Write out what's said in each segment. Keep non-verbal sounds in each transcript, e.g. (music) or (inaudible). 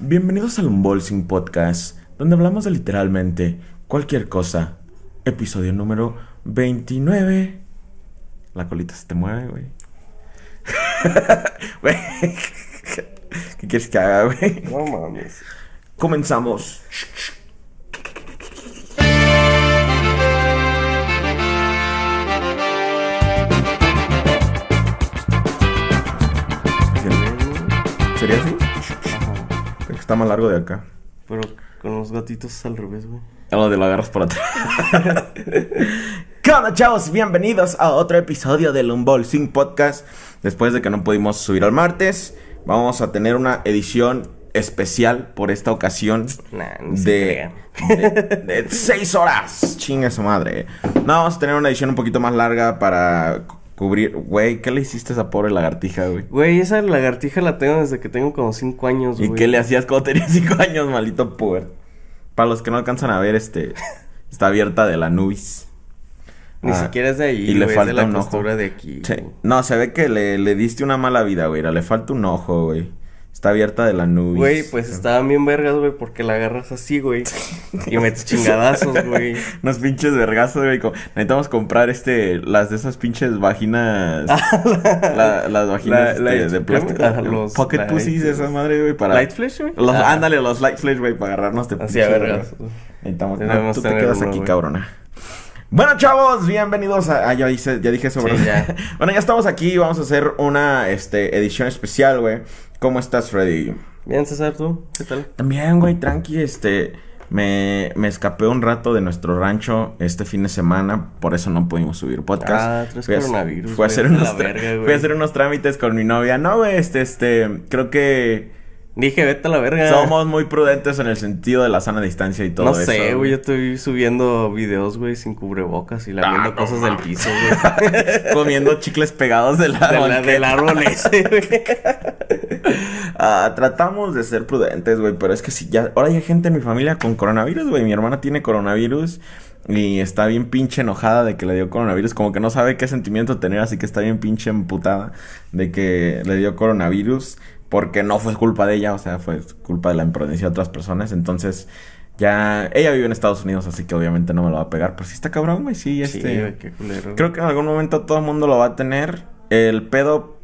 Bienvenidos al Unbolsing Podcast, donde hablamos de literalmente cualquier cosa. Episodio número 29. La colita se te mueve, güey. (laughs) Güey. ¿Qué quieres que haga, güey? No mames. Comenzamos. ¿Sería así? Está más largo de acá. Pero con los gatitos al revés, güey. Algo de lo agarras por atrás. (laughs) ¿Qué onda, chavos? Bienvenidos a otro episodio del Unboxing Podcast. Después de que no pudimos subir al martes, vamos a tener una edición especial por esta ocasión. Nah, de, crean. de, de seis horas. Chinga su madre. No, vamos a tener una edición un poquito más larga para cubrir. Güey, ¿qué le hiciste a esa pobre lagartija, güey? Güey, esa lagartija la tengo desde que tengo como 5 años, ¿Y güey. qué le hacías cuando tenías (laughs) 5 años, malito puber? Para los que no alcanzan a ver, este. (laughs) Está abierta de la nubis. Ni Ah, siquiera es de ahí, y le güey, es falta de la un ojo. costura de aquí. Sí. No, se ve que le, le diste una mala vida, güey. Le falta un ojo, güey. Está abierta de la nubis. Güey, pues estaban bien vergas, güey, porque la agarras así, güey. y metes (laughs) chingadazos, güey. Unos pinches vergazos, güey. Necesitamos comprar este. Las de esas pinches vaginas. (laughs) la- las vaginas La- este, de plástico. ah, los Pocket light- pussies, esa madre, güey. Para. ¿Light flash, güey? Los, Ah. Ándale, los light flash, güey, para agarrarnos de Así a vergas. verga. Necesitamos. No, Debemos tú te quedas uno, aquí, güey. cabrona. Bueno, chavos, bienvenidos a. Ah, ya, hice, ya dije eso, Sí, ya. (laughs) bueno, ya estamos aquí. Vamos a hacer una este, edición especial, güey. ¿Cómo estás, Freddy? Bien, César, ¿tú? ¿Qué tal? También, güey, tranqui, este. Me, me escapé un rato de nuestro rancho este fin de semana, por eso no pudimos subir podcast. Ah, Fui a- coronavirus, a, güey, hacer a unos verga, fui a hacer unos trámites con mi novia. No, güey, este, este, creo que Dije, vete a la verga. somos muy prudentes en el sentido de la sana distancia y todo No eso. sé, güey, yo estoy subiendo videos, güey, sin cubrebocas y lamiendo no cosas del piso, güey. (laughs) Comiendo chicles pegados de la, De del árbol ese, güey. (laughs) Ah, tratamos de ser prudentes, güey, pero es que si ya, ahora hay gente en mi familia con coronavirus, güey. Mi hermana tiene coronavirus y está bien pinche enojada de que le dio coronavirus, como que no sabe qué sentimiento tener, así que está bien pinche emputada de que le dio coronavirus porque no fue culpa de ella, o sea, fue culpa de la imprudencia de otras personas, entonces ya ella vive en Estados Unidos, así que obviamente no me lo va a pegar, pero sí está cabrón, güey, sí, Sí, este güey, qué culero. Creo que en algún momento todo el mundo lo va a tener. El pedo.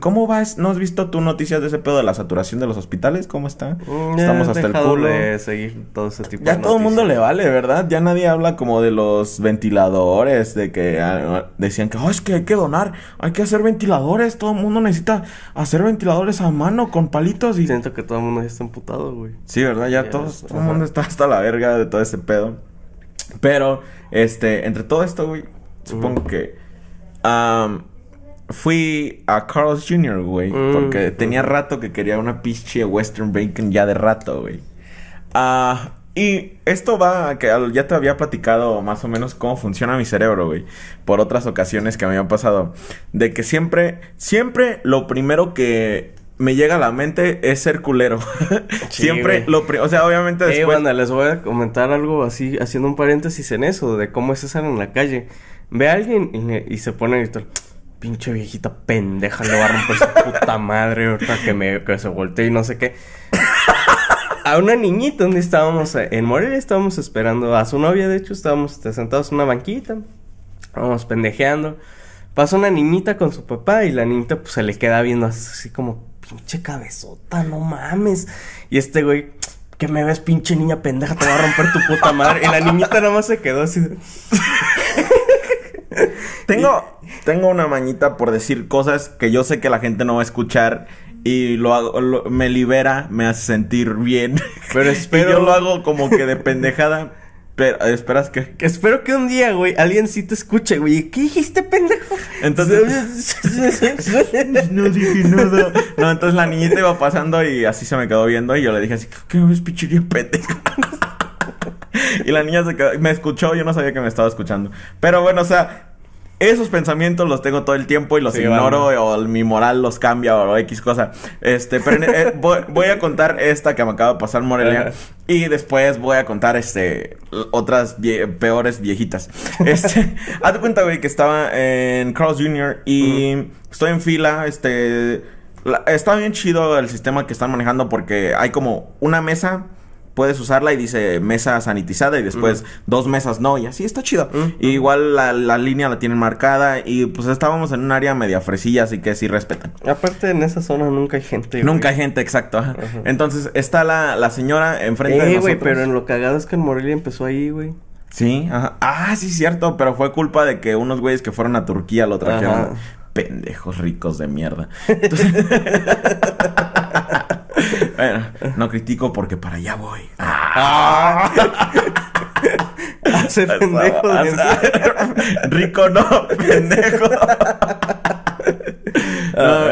¿Cómo vas? ¿No has visto tú noticias de ese pedo de la saturación de los hospitales? ¿Cómo está? Mm, Estamos he hasta el culo. de seguir todo ese tipo Ya de todo el mundo le vale, ¿verdad? Ya nadie habla como de los ventiladores, de que ah, decían que "Oh, es que hay que donar, hay que hacer ventiladores, todo el mundo necesita hacer ventiladores a mano con palitos y... Siento que todo el mundo ya está emputado, güey. Sí, ¿verdad? Ya Ya, todos, todo el mundo está hasta la verga de todo ese pedo. Pero, este, entre todo esto, güey, supongo que... am, fui a Carl's Jr., güey, Mm, porque tenía rato que quería una pinche Western Bacon ya de rato, güey. Ah, y esto va a que ya te había platicado más o menos cómo funciona mi cerebro, güey, por otras ocasiones que me habían pasado, de que siempre, siempre lo primero que me llega a la mente es ser culero. (laughs) Sí, siempre güey. lo pri- o sea, obviamente Eh, después banda, les voy a comentar algo así, haciendo un paréntesis en eso, de cómo es César en la calle. Ve a alguien y se pone a gritar, pinche viejita pendeja, le va a romper su puta madre ahorita que, me, que se voltee y no sé qué. A una niñita donde estábamos, eh, en Morelia estábamos esperando a su novia, de hecho, estábamos este, sentados en una banquita, estábamos pendejeando. Pasa una niñita con su papá y la niñita pues se le queda viendo así como, pinche cabezota, no mames. Y este güey, que me ves pinche niña pendeja, te va a romper tu puta madre. Y la niñita nada más se quedó así. (laughs) (laughs) tengo tengo una mañita por decir cosas que yo sé que la gente no va a escuchar y lo hago lo- me libera, me hace sentir bien. (laughs) Pero espero- yo lo hago como que de pendejada. Pero, ¿esperas que Que espero que un día, güey, alguien sí te escuche, güey. ¿Qué dijiste, pendejo? Entonces- (laughs) No dije nada. No, entonces la niñita iba pasando y así se me quedó viendo y yo le dije así, ¿qué ves pichiría pendejo? Y la niña se quedó, me escuchó, yo no sabía que me estaba escuchando. Pero bueno, o sea, esos pensamientos los tengo todo el tiempo y los Sí, ignoro vale. o mi moral los cambia o X cosa. Este, pero eh, voy, voy a contar esta que me acaba de pasar Morelia y después voy a contar este otras vie- peores viejitas. Este, (laughs) haz de cuenta, güey, que estaba en Carl's Jr. y estoy en fila, este La- está bien chido el sistema que están manejando porque hay como una mesa, puedes usarla y dice mesa sanitizada y después dos mesas no, y así está chido. Y igual la, la línea la tienen marcada y pues estábamos en un área media fresilla, así que sí respetan. Aparte, en esa zona nunca hay gente, güey. Nunca hay gente, exacto. ajá. Entonces está la, la señora enfrente de Eh, nosotros. güey, pero en lo cagado es que en Morelia empezó ahí, güey. Sí, ajá. Ah, sí, cierto, pero fue culpa de que unos güeyes que fueron a Turquía lo trajeron. Ajá. Pendejos ricos de mierda. (laughs) Entonces- bueno, (laughs) no critico porque para allá voy. Ah. (laughs) Hace pendejo de (laughs) Rico no, pendejo. No,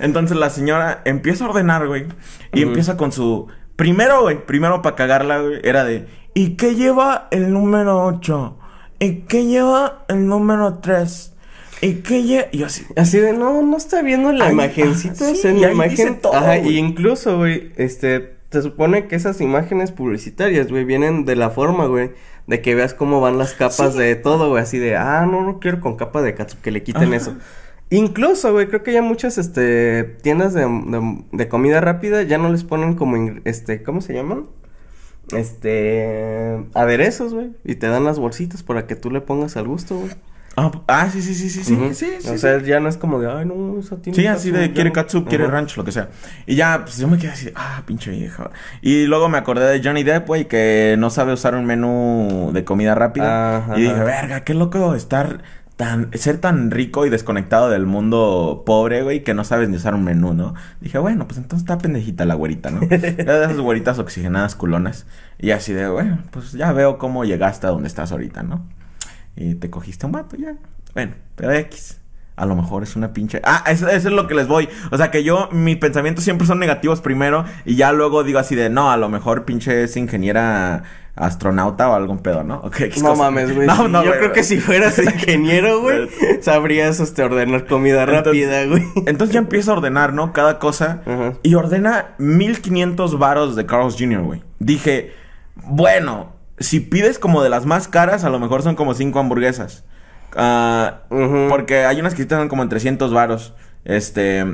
entonces la señora empieza a ordenar, güey. Y empieza con su. Primero, güey, primero para cagarla, güey, era de. ¿Y qué lleva el número 8? ¿Y qué lleva el número 3? ¿Y lleva.? Y yo así. Así de, no, no está viendo la imagencita, o sea, en sí, la imagen. todo, Ajá, y incluso, güey, este, se supone que esas imágenes publicitarias, güey, vienen de la forma, güey, de que veas cómo van las capas Sí. de todo, güey, así de, ah, no, no quiero con capa de katsu, que le quiten Ajá. eso. Incluso, güey, creo que ya muchas, este, tiendas de, de, de comida rápida ya no les ponen como, este, ¿cómo se llaman? Este, aderezos, güey, y te dan las bolsitas para que tú le pongas al gusto, güey. Ah, ah, sí, sí, sí, sí, sí, sí, sí, O sí. sea, ya no es como de, ay, no, esa tiene Sí, así de quiere no". katsu, quiere Ajá. ranch, lo que sea. Y ya, pues yo me quedé así, ah, pinche vieja. Y luego me acordé de Johnny Depp, güey, que no sabe usar un menú de comida rápida. Ajá. Y dije, verga, qué loco estar tan, ser tan rico y desconectado del mundo pobre, güey, que no sabes ni usar un menú, ¿no? Dije, bueno, pues entonces está pendejita la güerita, ¿no? (laughs) Era de esas güeritas oxigenadas culonas. Y así de, bueno, pues ya veo cómo llegaste a donde estás ahorita, ¿no? Y te cogiste un vato ya. Bueno, pero X. A lo mejor es una pinche. Ah, eso, eso es lo que les voy. O sea que yo, mis pensamientos siempre son negativos primero. Y ya luego digo así de no, a lo mejor pinche es ingeniera astronauta o algún pedo, ¿no? Ok, X No cosa. mames, güey. (laughs) No, no, Yo creo que si fueras (laughs) ingeniero, güey, sabrías este, ordenar comida Entonces- rápida, güey. Entonces ya empieza a ordenar, ¿no? Cada cosa. Y ordena 1500 varos de Carl's Jr., güey. Dije, bueno, si pides como de las más caras, a lo mejor son como 5 hamburguesas. Ah. Porque hay unas que están como en 300 varos. Este.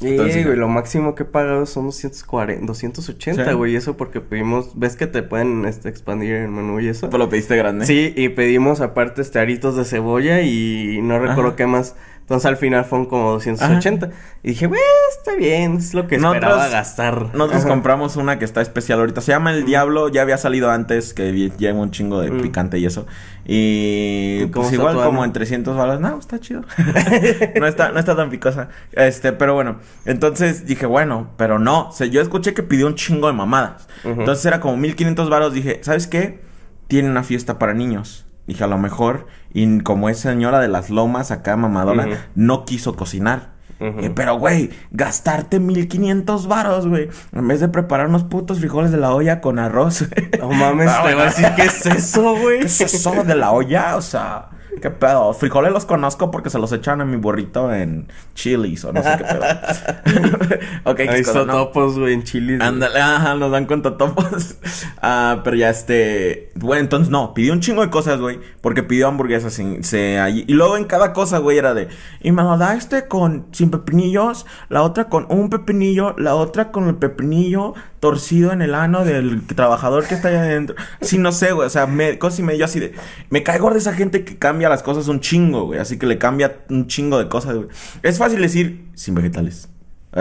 Sí, entonces- güey, lo máximo que he pagado son 240, 280, Sí. güey, eso porque pedimos, ves que te pueden este, expandir el menú y eso. Pues lo pediste grande. Sí, y pedimos aparte este aritos de cebolla y no recuerdo Ajá. qué más. Entonces al final fueron como 280. Y dije, güey, está bien, es lo que esperaba Nosotros- gastar. Nosotros Ajá. compramos una que está especial ahorita. Se llama El Diablo. Ya había salido antes, que lleva un chingo de Mm. picante y eso. Y ¿Y cómo pues igual como en 300 balas. No, está chido. (laughs) no, está, no está tan picosa. Este, pero bueno. Entonces dije, bueno, pero no. O sea, yo escuché que pidió un chingo de mamadas. Entonces era como 1500 varos. Dije, ¿sabes qué? Tiene una fiesta para niños. Dije, a lo mejor, y como es señora de las lomas acá mamadona, Ujú. no quiso cocinar. Eh, pero, güey, gastarte 1500 varos, güey. En vez de preparar unos putos frijoles de la olla con arroz. No mames, (laughs) Ah, te voy a decir, ¿qué es eso, güey? ¿Qué es eso de la olla? O sea, ¿qué pedo? Frijoles los conozco porque se los echan a mi burrito en chilis o no sé qué pedo. (laughs) ok, Ahí qué cosa, está ¿no? topos, güey, en Chile. Ándale, ajá, nos dan cuenta topos. (laughs) Ah, pero ya este. Bueno, entonces no, pidió un chingo de cosas, güey. Porque pidió hamburguesas sin, se, allí. Y luego en cada cosa, güey, era de. Y me lo da este con sin pepinillos, la otra con un pepinillo, la otra con el pepinillo torcido en el ano del trabajador que está allá adentro. Sí, no sé, güey. O sea, me, cosas y medio así de. Me caigo de esa gente que cambia las cosas un chingo, güey. Así que le cambia un chingo de cosas, güey. Es fácil decir sin vegetales. (laughs)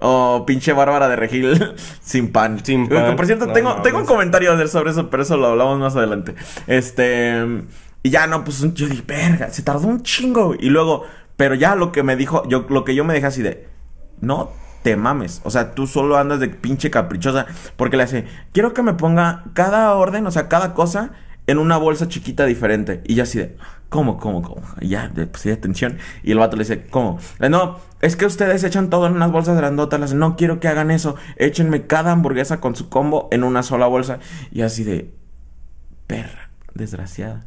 O pinche Bárbara de Regil (laughs) sin pan. Sin pan. Por cierto, No, tengo, no, tengo un no. comentario a hacer sobre eso, pero eso lo hablamos más adelante. Este. Y ya no, pues yo dije, verga, se tardó un chingo. Y luego, pero ya lo que me dijo, yo, lo que yo me dejé así de. No te mames. O sea, tú solo andas de pinche caprichosa. Porque le hace, quiero que me ponga cada orden, o sea, cada cosa en una bolsa chiquita diferente. Y yo así de, ¿cómo, cómo, cómo? Y ya, de- pues de atención. Y el vato le dice, ¿cómo? No, es que ustedes echan todo en unas bolsas grandotas. Hace, no quiero que hagan eso. Échenme cada hamburguesa con su combo en una sola bolsa. Y así de, perra, desgraciada.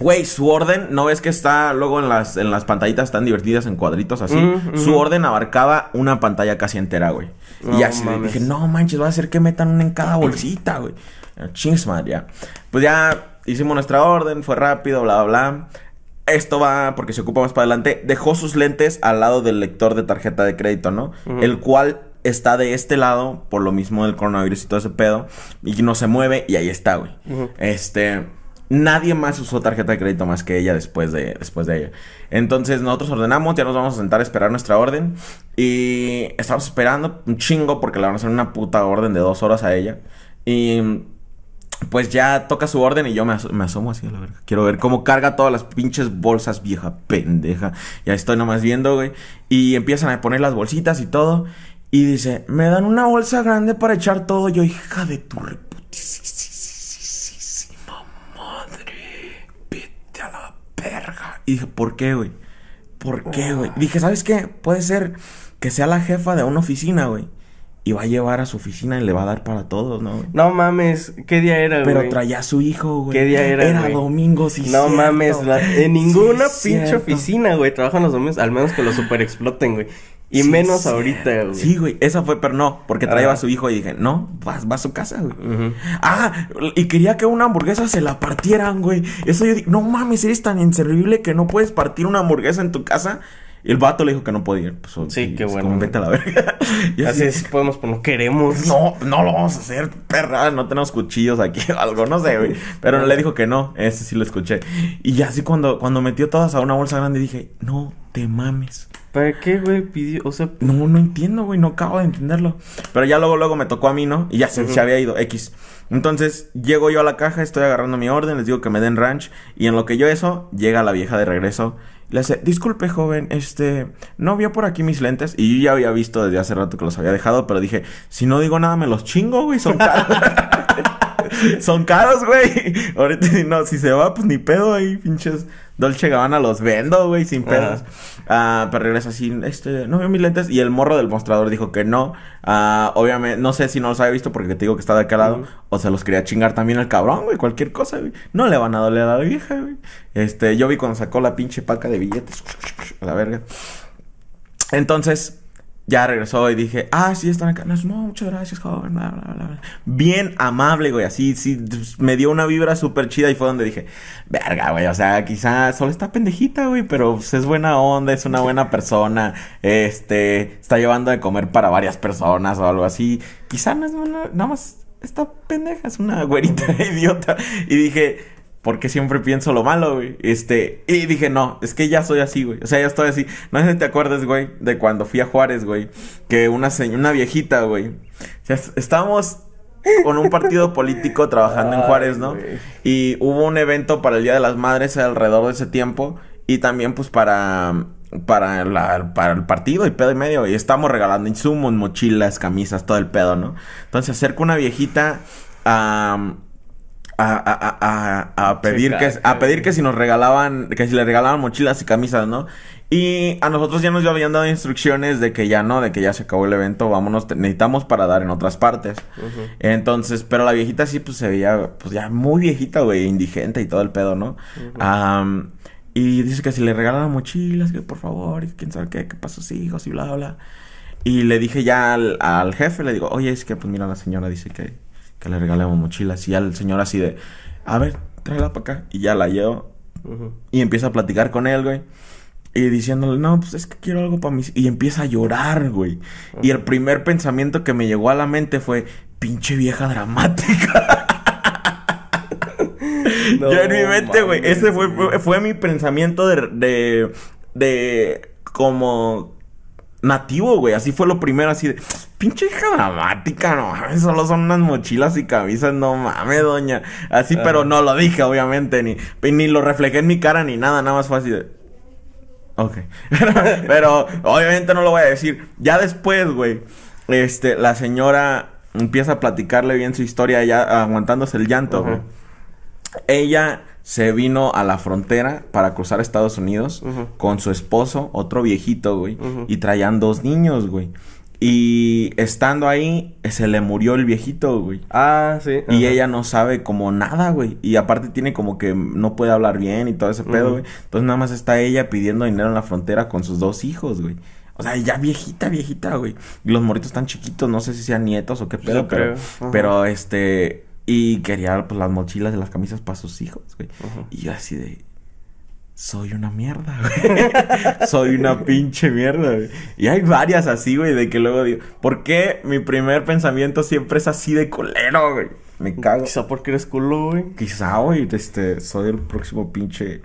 Güey, su orden, ¿no ves que está luego en las, en las pantallitas tan divertidas en cuadritos así? Mm, Su orden abarcaba una pantalla casi entera, güey. y No así mames. dije, no manches, va a hacer que metan una en cada bolsita, güey. Chings, madre, ya. Pues ya hicimos nuestra orden, fue rápido, bla, bla, bla. esto va porque se ocupa más para adelante. Dejó sus lentes al lado del lector de tarjeta de crédito, ¿no? El cual está de este lado por lo mismo del coronavirus y todo ese pedo. Y no se mueve y ahí está, güey. Este. Nadie más usó tarjeta de crédito más que ella después de, después de ella. Entonces nosotros ordenamos, ya nos vamos a sentar a esperar nuestra orden. Y estamos esperando un chingo porque le van a hacer una puta orden de dos horas a ella. Y pues ya toca su orden y yo me, aso- me asomo así a la verga. Quiero ver cómo carga todas las pinches bolsas, vieja pendeja. Ya estoy nomás viendo, güey. Y empiezan a poner las bolsitas y todo. Y dice, me dan una bolsa grande para echar todo. Yo, hija de tu reputísima madre. Vete a la verga. Y dije, ¿por qué, güey? ¿Por qué, güey? Dije, ¿sabes qué? Puede ser que sea la jefa de una oficina, güey. Y va a llevar a su oficina y le va a dar para todos, ¿no? güey? No mames, ¿qué día era, güey? Pero traía a su hijo, güey. ¿Qué día era, Era güey? domingo, sí. No cierto. mames, la- en ninguna Sí, pinche cierto. oficina, güey, trabajan los domingos, al menos que lo super exploten, güey. Y Sí, menos ahorita, güey. Sí, güey, esa fue, pero no, porque traía a su hijo y dije, no, va, va a su casa, güey. Ah, y quería que una hamburguesa se la partieran, güey. Eso yo dije, no mames, eres tan inservible que no puedes partir una hamburguesa en tu casa. Y el vato le dijo que no podía. Pues, Sí, qué bueno, como, vete a la verga. (laughs) Y Así es, podemos, pues no queremos. No, no lo vamos a hacer, perra. No tenemos cuchillos aquí o algo, no sé, güey. Pero le dijo que no, ese sí lo escuché. Y ya así cuando, cuando metió todas a una bolsa grande dije, no te mames. ¿Para qué, güey, pidió? O sea, No, no entiendo, güey, no acabo de entenderlo. Pero ya luego, luego me tocó a mí, ¿no? Y ya se, se había ido, X. Entonces, llego yo a la caja, estoy agarrando mi orden, les digo que me den ranch. Y en lo que yo eso, llega la vieja de regreso. Le hace, disculpe, joven, este, no vio por aquí mis lentes. Y yo ya había visto desde hace rato que los había dejado, pero dije, si no digo nada, me los chingo, güey, son caros. (laughs) (laughs) son caros, güey. Ahorita, (laughs) no, si se va, pues ni pedo ahí, pinches Dolce Gabbana los vendo, güey, sin pedos. Ah, pero regresa así, este, no veo mis lentes. Y el morro del mostrador dijo que no. Ah, obviamente, no sé si no los había visto porque te digo que está de lado. Ujú. O se los quería chingar también el cabrón, güey, cualquier cosa, güey. No le van a doler a la vieja, güey. Este, yo vi cuando sacó la pinche paca de billetes. (laughs) A la verga. Entonces, ya regresó y dije, ah, sí, están acá. No, muchas gracias, joven. bla, bla, bla. Bien amable, güey. Así, sí, me dio una vibra súper chida y fue donde dije, verga, güey. O sea, quizás solo está pendejita, güey, pero pues, es buena onda, es una buena persona. Este, está llevando de comer para varias personas o algo así. Quizá no es una, nada más, esta pendeja es una güerita (laughs) idiota. Y dije, porque siempre pienso lo malo, güey. Este, y dije, no, es que ya soy así, güey. O sea, ya estoy así. No sé si te acuerdas, güey, de cuando fui a Juárez, güey. Que una señora, una viejita, güey. O sea, es- estábamos con un partido político (laughs) trabajando en Juárez, ¿no? güey. Y hubo un evento para el Día de las Madres alrededor de ese tiempo. Y también, pues, para. Para, la- para el partido y pedo y medio. Y estamos regalando insumos, mochilas, camisas, todo el pedo, ¿no? Entonces acerca una viejita a. A, a, a, a, a pedir que a pedir que si nos regalaban que si le regalaban mochilas y camisas, ¿no? Y a nosotros ya nos habían dado instrucciones de que ya no, de que ya se acabó el evento, vámonos, necesitamos para dar en otras partes. Entonces, pero la viejita sí, pues se veía, pues ya muy viejita, güey, indigente y todo el pedo, ¿no? Am, y dice que si le regalan mochilas, que por favor, y quién sabe qué, que para sus hijos y bla, bla. Y le dije ya al, al jefe, le digo, oye, es que pues mira, la señora dice que, que le regalemos mochilas. Y ya el señor así de, a ver, tráela para acá. Y ya la llevo. Y empieza a platicar con él, güey. Y diciéndole, no, pues es que quiero algo para mis... Y empieza a llorar, güey. Y el primer pensamiento que me llegó a la mente fue, pinche vieja dramática. (laughs) No Yo en mi mente, güey, ese fue, fue mi pensamiento de, de, de, como nativo, güey. Así fue lo primero, así de, pinche hija dramática, no mames, solo son unas mochilas y camisas, no mames, doña. Así, pero no lo dije, obviamente, ni, ni lo reflejé en mi cara ni nada, nada más fue así de, ok. (laughs) pero obviamente no lo voy a decir. Ya después, güey, este, la señora empieza a platicarle bien su historia, ya aguantándose el llanto, güey. Ella se vino a la frontera para cruzar Estados Unidos con su esposo, otro viejito, güey. Y traían dos niños, güey. Y estando ahí, se le murió el viejito, güey. Ah, sí. Y ella no sabe como nada, güey. Y aparte tiene como que no puede hablar bien y todo ese pedo, güey. Entonces nada más está ella pidiendo dinero en la frontera con sus dos hijos, güey. O sea, ya viejita, viejita, güey. Y los morritos están chiquitos, no sé si sean nietos o qué pedo, Yo pero, creo, pero este. Y quería pues las mochilas y las camisas para sus hijos, güey. Ajá. Y yo así de. Soy una mierda, güey. (laughs) soy una pinche mierda, güey. Y hay varias así, güey, de que luego digo, ¿por qué mi primer pensamiento siempre es así de culero, güey? Me cago. Quizá porque eres culo, güey. Quizá, güey, este, soy el próximo pinche...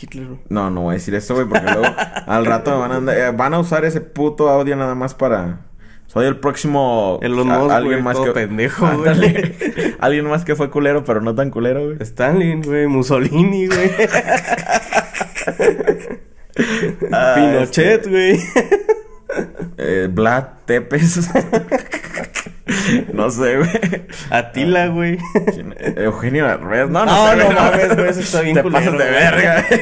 Hitler, güey. No, no voy a decir eso, güey, porque luego (laughs) al rato me van a andar- eh, van a usar ese puto audio nada más para... Soy el próximo... A- Musk, alguien güey, más todo que... pendejo, (laughs) güey. (laughs) alguien más que fue culero, pero no tan culero, güey. Stalin, güey. Mussolini, güey. (laughs) Ah, Pinochet, güey. Eh, Vlad Tepes. no sé, güey. Atila, güey. ¿Quién? Eugenio Derbez. No, no, No, sé, no güey, mames, güey, eso está bien Te culero, pasas de güey. verga, güey.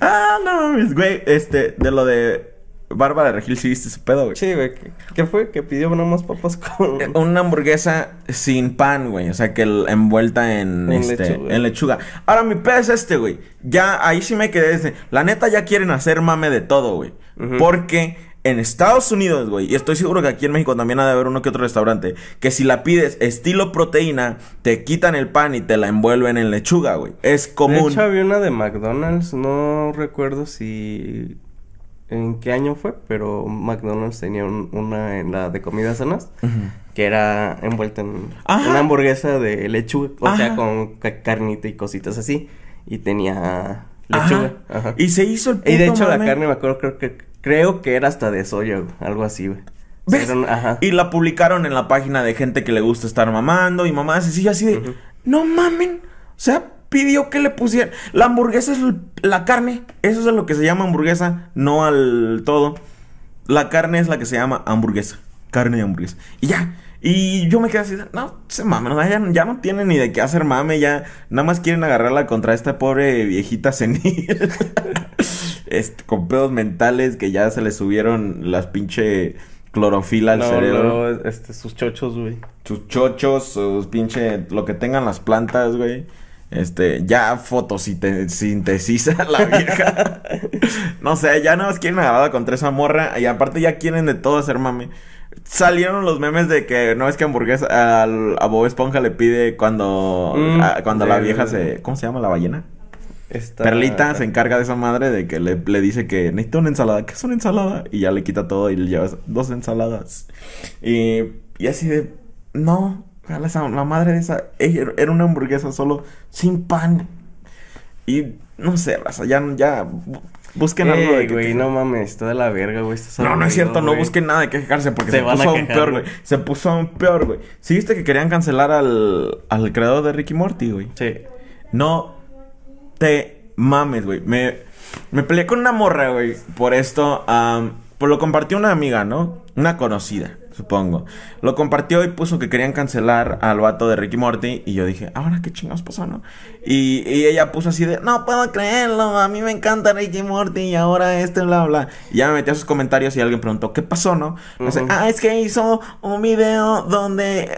ah, no mames, güey. Este, de lo de Bárbara Regil, sí viste su pedo, güey. Sí, güey. ¿qué- ¿Qué fue? Que pidió nomás papas con... Eh, Una hamburguesa sin pan, güey. O sea, que el- envuelta en, En este, lechuga. en lechuga. Ahora, mi pedo es este, güey. Ya, ahí sí me quedé desde... La neta ya quieren hacer mame de todo, güey. Porque en Estados Unidos, güey, y estoy seguro que aquí en México también ha de haber uno que otro restaurante, que si la pides estilo proteína, te quitan el pan y te la envuelven en lechuga, güey. Es De común. hecho, había una de McDonald's. No recuerdo si... En qué año fue, pero McDonald's tenía un- una en la de comidas sanas que era envuelta en Ajá. una hamburguesa de lechuga, o Ajá. sea, con ca- carnita y cositas así, y tenía lechuga. Ajá. Y se hizo el Y de puto hecho la carne me acuerdo creo que creo que era hasta de soya, algo así, güey. ¿Ves? era un- ajá. Y la publicaron en la página de gente que le gusta estar mamando y mamás así, así de, no mamen. O sea, pidió que le pusieran. La hamburguesa es la carne. Eso es a lo que se llama hamburguesa, no al todo. La carne es la que se llama hamburguesa. Carne de hamburguesa. Y ya. Y yo me quedé así, no, se sea, ya, ya no tienen ni de qué hacer mame, ya nada más quieren agarrarla contra esta pobre viejita senil. (laughs) este, con pedos mentales que ya se le subieron las pinche clorofila al No, cerebro. este, sus chochos, güey. Sus chochos, sus pinche, lo que tengan las plantas, güey. Este, ya fotosintetiza (laughs) la vieja. no sé, ya nada más quieren agarrarla contra esa morra. Y aparte ya quieren de todo hacer mame. Salieron los memes de que no es que hamburguesa al, a Bob Esponja le pide cuando, Mm, a- cuando la vieja se. ¿Cómo se llama la ballena? Esta- Perlita se encarga de esa madre de que le, le dice que necesita una ensalada. ¿Qué es una ensalada? Y ya le quita todo y le lleva dos ensaladas. Y, y así de, no, esa- la madre de esa, ella era una hamburguesa solo sin pan. Y no sé, raza, ya, ya bu- busquen algo de que- güey, no mames, está de la verga, güey. estás no, no es cierto, no busquen nada de que quejarse porque Se puso aún peor, güey. Se puso aún peor, güey. ¿Sí viste que querían cancelar al, al creador de Ricky Morty, güey? Sí. No te mames, güey. Me, me peleé con una morra, güey, por esto. am, pues lo compartió una amiga, ¿no? Una conocida, supongo. Lo compartió y puso que querían cancelar al vato de Ricky Morty. Y yo dije, ahora qué chingados pasó, ¿no? Y, y ella puso así de, no puedo creerlo, a mí me encanta Ricky Morty y ahora este, bla, bla. Y ya me metí a sus comentarios y alguien preguntó, ¿qué pasó, no? Dice, Ujú. ah, es que hizo un video donde... eh,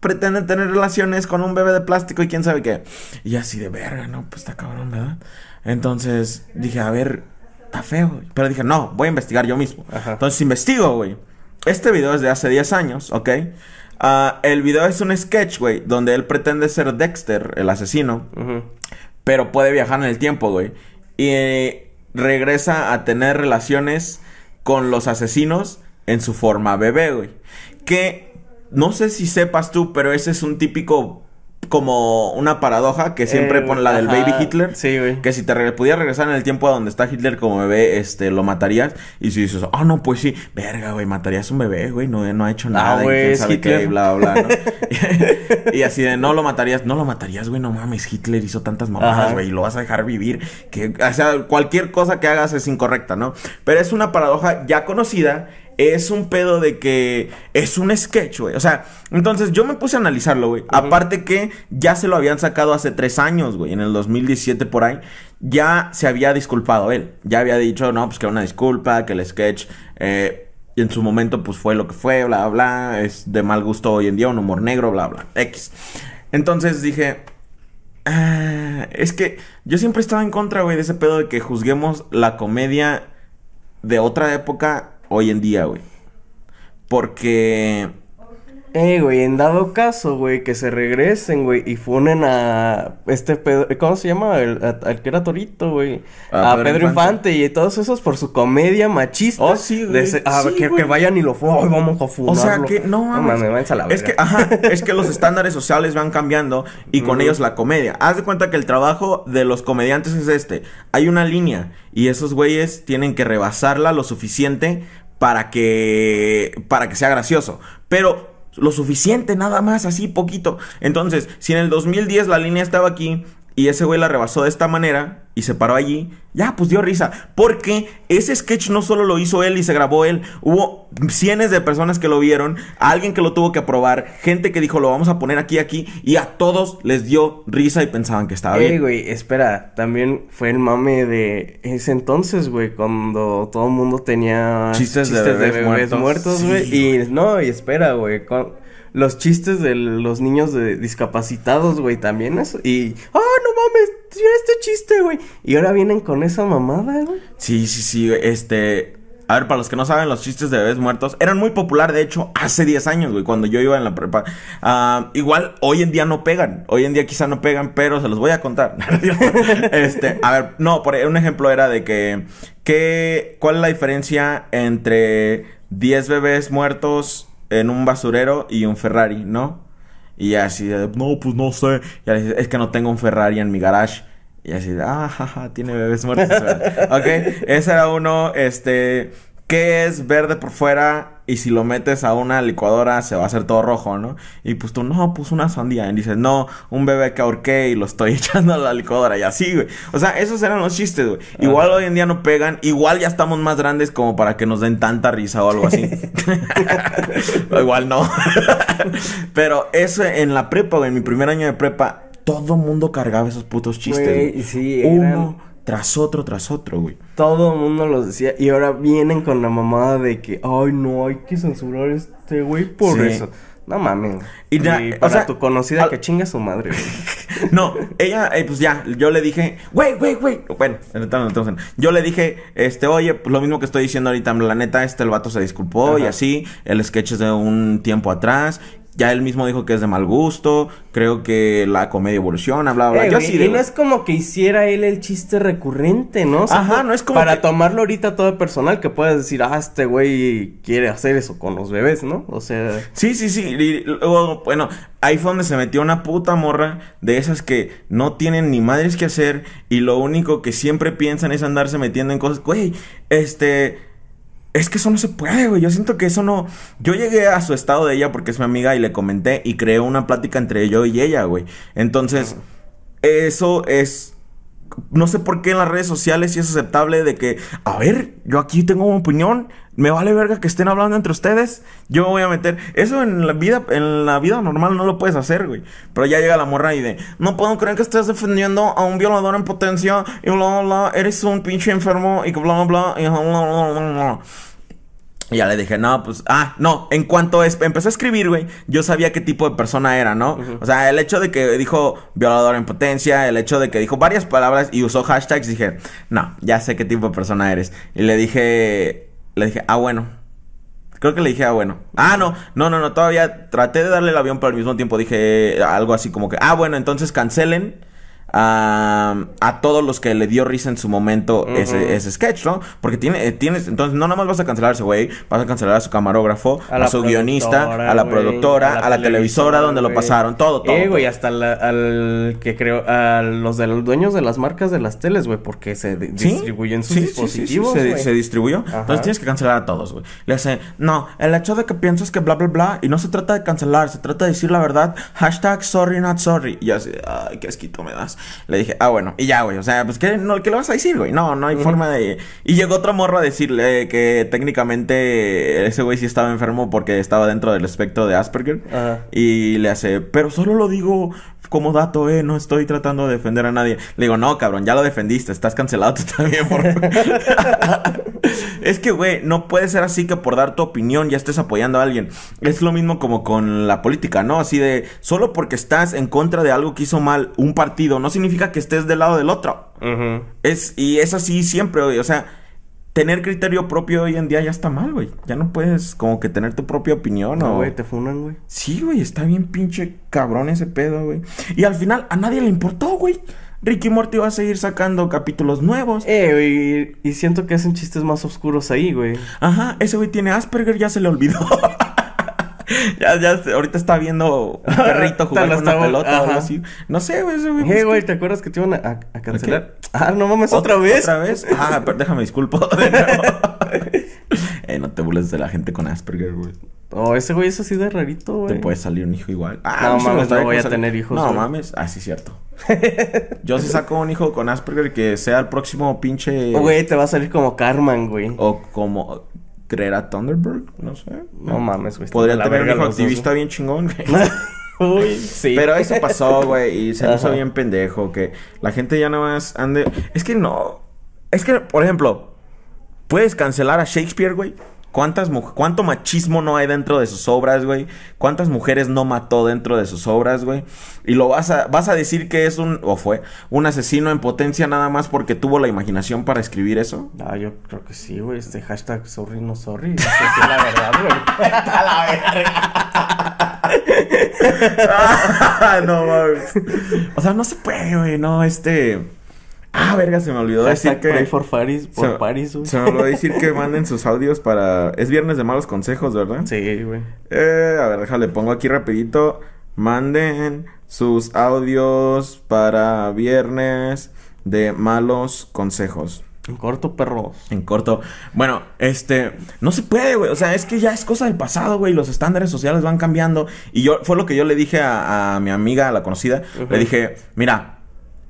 pretende tener relaciones con un bebé de plástico y quién sabe qué. Y así de verga, no, pues está cabrón, ¿verdad? Entonces dije, a ver, está feo, güey. Pero dije, no, voy a investigar yo mismo. Ajá. Entonces investigo, güey. Este video es de hace 10 años, ¿ok? Ah, el video es un sketch, güey, donde él pretende ser Dexter, el asesino, pero puede viajar en el tiempo, güey. Y eh, regresa a tener relaciones con los asesinos en su forma bebé, güey. Que no sé si sepas tú, pero ese es un típico como una paradoja que siempre Eh, pone la del ajá. baby Hitler. Sí, güey. Que si te re- pudieras regresar en el tiempo a donde está Hitler como bebé, este, lo matarías. Y si dices, ah, no, pues sí, verga, güey, matarías un bebé, güey, no, no ha hecho nada. y Ah, güey, quién es sabe qué, y Hitler. bla, bla, ¿no? (laughs) y así de, no lo matarías, no lo matarías, güey, no mames, Hitler hizo tantas mamadas, güey, y lo vas a dejar vivir. Que, o sea, cualquier cosa que hagas es incorrecta, ¿no? Pero es una paradoja ya conocida. Es un pedo de que es un sketch, güey. O sea, entonces yo me puse a analizarlo, güey. Aparte que ya se lo habían sacado hace tres años, güey. En el 2017 por ahí. Ya se había disculpado él. Ya había dicho, no, pues que una disculpa, que el sketch... eh, en su momento, pues fue lo que fue, bla, bla, bla. Es de mal gusto hoy en día, un humor negro, bla, bla. X. Entonces dije, Ah, es que yo siempre estaba en contra, güey, de ese pedo de que juzguemos la comedia de otra época hoy en día, güey. Porque Eh, güey, en dado caso, güey, que se regresen, güey, y funen a este Pedro, ¿cómo se llama? El, a- al que era Torito, güey. A A, Pedro Pedro, Infante. Infante. y todos esos por su comedia machista. Oh, sí, güey. de ah, Sí, que, güey. que vayan y lo fu- ay, vamos a O funarlo. sea que no mames. váyanse a la es que, ajá, es que los estándares sociales van cambiando y con ellos la comedia. Haz de cuenta que el trabajo de los comediantes es este. Hay una línea y esos güeyes tienen que rebasarla lo suficiente para que para que sea gracioso. Pero lo suficiente nada más, así poquito. Entonces, si en el 2010 la línea estaba aquí y ese güey la rebasó de esta manera y se paró allí, ya, pues dio risa. Porque ese sketch no solo lo hizo él y se grabó él, hubo cientos de personas que lo vieron, alguien que lo tuvo que aprobar, gente que dijo lo vamos a poner aquí, aquí, y a todos les dio risa y pensaban que estaba Ey, bien. güey, espera, también fue el mame de ese entonces, güey, cuando todo el mundo tenía Chistes de bebés muertos. güey. Sí, y no, y espera, güey, con los chistes de los niños de discapacitados, güey, también eso. Y, ah, no mames, tira este chiste, güey. Y ahora vienen con esa mamada, güey. Sí, sí, sí, este... A ver, para los que no saben, los chistes de bebés muertos eran muy popular, de hecho, hace 10 años, güey, cuando yo iba en la prepa. Ah, igual, hoy en día no pegan. Hoy en día quizá no pegan, pero se los voy a contar. (laughs) este, a ver, no, por un ejemplo era de que, que... ¿Cuál es la diferencia entre 10 bebés muertos en un basurero y un Ferrari, no? Y así, de, no, pues no sé. Y así, es que no tengo un Ferrari en mi garage. Y así, de, ah, jaja, tiene bebés muertos. (laughs) ok, ese era uno, este, ¿qué es verde por fuera? Y si lo metes a una licuadora se va a hacer todo rojo, ¿no? Y pues tú, no, pues una sandía. Y dices, no, un bebé que ahorqué y lo estoy (laughs) echando a la licuadora. Y así, güey. O sea, esos eran los chistes, güey. Igual hoy en día no pegan. Igual ya estamos más grandes como para que nos den tanta risa o algo así. O (laughs) (laughs) igual no. Pero eso en la prepa, güey, en mi primer año de prepa, todo mundo cargaba esos putos chistes. Güey, sí, Uno eran- tras otro, tras otro, güey. Todo el mundo los decía. Y ahora vienen con la mamada de que, ay, no, hay que censurar este güey por Sí. eso. No mames. Y Y, na- o sea, tu conocida al- que chinga su madre, güey. (laughs) No, ella, eh, pues ya, yo le dije, güey, güey, güey. Bueno, yo le dije, este, oye, pues lo mismo que estoy diciendo ahorita, la neta, este, el vato se disculpó y así, el sketch es de un tiempo atrás. Ya él mismo dijo que es de mal gusto, creo que la comedia evoluciona, bla, bla. Eh, yo y de- no es como que hiciera él el chiste recurrente, ¿no? O sea, Ajá, no es como Para que- tomarlo ahorita todo personal, que puedes decir, ah, este güey quiere hacer eso con los bebés, ¿no? O sea... Sí, sí, sí. Y luego, bueno, ahí fue donde se metió una puta morra de esas que no tienen ni madres que hacer y lo único que siempre piensan es andarse metiendo en cosas. Güey, este. Es que eso no se puede, güey. Yo siento que eso no. Yo llegué a su estado de ella porque es mi amiga y le comenté y creé una plática entre yo y ella, güey. Entonces, eso es no sé por qué en las redes sociales sí es aceptable de que, a ver, yo aquí tengo una opinión, me vale verga que estén hablando entre ustedes, yo me voy a meter. Eso en la vida, en la vida normal no lo puedes hacer, güey. Pero ya llega la morra y de, no puedo creer que estés defendiendo a un violador en potencia y bla, bla, bla, eres un pinche enfermo y bla, bla, bla, y bla, bla, bla, bla". Y ya le dije, no, pues, ah, no, en cuanto es- empecé a escribir, güey, yo sabía qué tipo de persona era, ¿no? O sea, el hecho de que dijo violador en potencia, el hecho de que dijo varias palabras y usó hashtags, dije, no, ya sé qué tipo de persona eres. Y le dije, le dije, ah, bueno. Creo que le dije, ah, bueno. Ah, no, no, no, no, todavía traté de darle el avión, pero al mismo tiempo dije algo así como que, ah, bueno, entonces cancelen a, a todos los que le dio risa en su momento ese, ese sketch, ¿no? Porque tiene, eh, tienes, entonces no nada más vas a cancelar a ese güey, vas a cancelar a su camarógrafo, a, su guionista, a la productora, a la, televisora donde lo pasaron, todo, todo. Eh, güey, hasta la- al que creo, a los de los dueños de las marcas de las teles, güey, porque se di- ¿Sí? distribuyen sus Sí, sí, dispositivos, se, distribuyó. Ajá. Entonces tienes que cancelar a todos, güey. Le hace, no, el hecho de que piensas que bla, bla, bla, y no se trata de cancelar, se trata de decir la verdad. Hashtag sorry, not sorry. Y así, ay, qué asquito me das. Le dije, ah, bueno, y ya, güey. O sea, pues, ¿qué, no, ¿qué le vas a decir, güey? No, no hay forma de. Y llegó otro morro a decirle que técnicamente ese güey sí estaba enfermo porque estaba dentro del espectro de Asperger. Ajá. Y le hace, pero solo lo digo como dato, eh, no estoy tratando de defender a nadie. Le digo, no, cabrón, ya lo defendiste, estás cancelado tú (laughs) también. Por... (laughs) es que, güey, no puede ser así que por dar tu opinión ya estés apoyando a alguien. Es lo mismo como con la política, ¿no? Así de, solo porque estás en contra de algo que hizo mal un partido, no significa que estés del lado del otro. Es, y es así siempre, güey. O sea, tener criterio propio hoy en día ya está mal, güey. Ya no puedes como que tener tu propia opinión No, o... güey, te funan, güey. Sí, güey, está bien pinche cabrón ese pedo, güey. Y al final a nadie le importó, güey. Ricky Morty va a seguir sacando capítulos nuevos. Eh, güey, y siento que hacen chistes más oscuros ahí, güey. Ajá, ese güey tiene Asperger, ya se le olvidó. (laughs) ya, ya, ahorita está viendo un perrito (laughs) jugar con una pelota o algo así. No sé, güey, ese güey. Eh, pues, güey, ¿qué? ¿te acuerdas que te iban a, a- cancelar? Ah, no mames, ¿otra ¿Ot- vez? ¿Otra vez? (laughs) Ah, pero déjame disculpo. de nuevo. eh, no te burles de la gente con Asperger, güey. Oh, ese güey es así de rarito, güey. Te puede salir un hijo igual. Ah, No sí me mames, no voy a tener hijos, No güey. mames. Ah, sí, cierto. (laughs) Yo si saco un hijo con Asperger que sea el próximo pinche... Oh, Güey, te va a salir como Carman, güey. O como... Greta Thunberg, no sé. No mames, güey. Podría tener un hijo activista bien chingón, güey. (laughs) Uy, sí. Pero eso pasó, güey, y se Ajá. bien pendejo que la gente ya nada más ande... Es que no... Es que, por ejemplo, puedes cancelar a Shakespeare, güey. ¿Cuántas ¿Cuánto machismo no hay dentro de sus obras, güey? ¿Cuántas mujeres no mató dentro de sus obras, güey? Y lo vas a, vas a decir que es un, o fue, un asesino en potencia nada más porque tuvo la imaginación para escribir eso. Ah, yo creo que sí, güey. Este hashtag sorry no sorry. Eso sí es la verdad, güey. (laughs) (laughs) no mames. O sea, no se puede, güey, no, este... Ah, verga, se me olvidó decir Hashtag que... pray for Paris, por se, Paris, güey. se me olvidó decir que manden sus audios para... Es viernes de malos consejos, ¿verdad? Sí, güey. Eh, a ver, déjale, pongo aquí rapidito. Manden sus audios para viernes de malos consejos. En corto, perros. En corto. Bueno, este, no se puede, güey. O sea, es que ya es cosa del pasado, güey. Los estándares sociales van cambiando. Y yo, fue lo que yo le dije a, a mi amiga, a la conocida. Le dije, mira,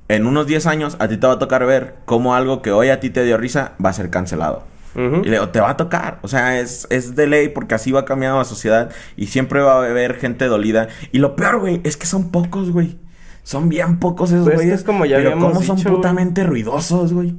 en unos 10 años a ti te va a tocar ver cómo algo que hoy a ti te dio risa va a ser cancelado. Y le digo, te va a tocar. O sea, es, es de ley porque así va cambiando la sociedad y siempre va a haber gente dolida. Y lo peor, güey, es que son pocos, güey. Son bien pocos esos Pues es güeyes. es como ya pero habíamos cómo son dicho, putamente ruidosos, güey.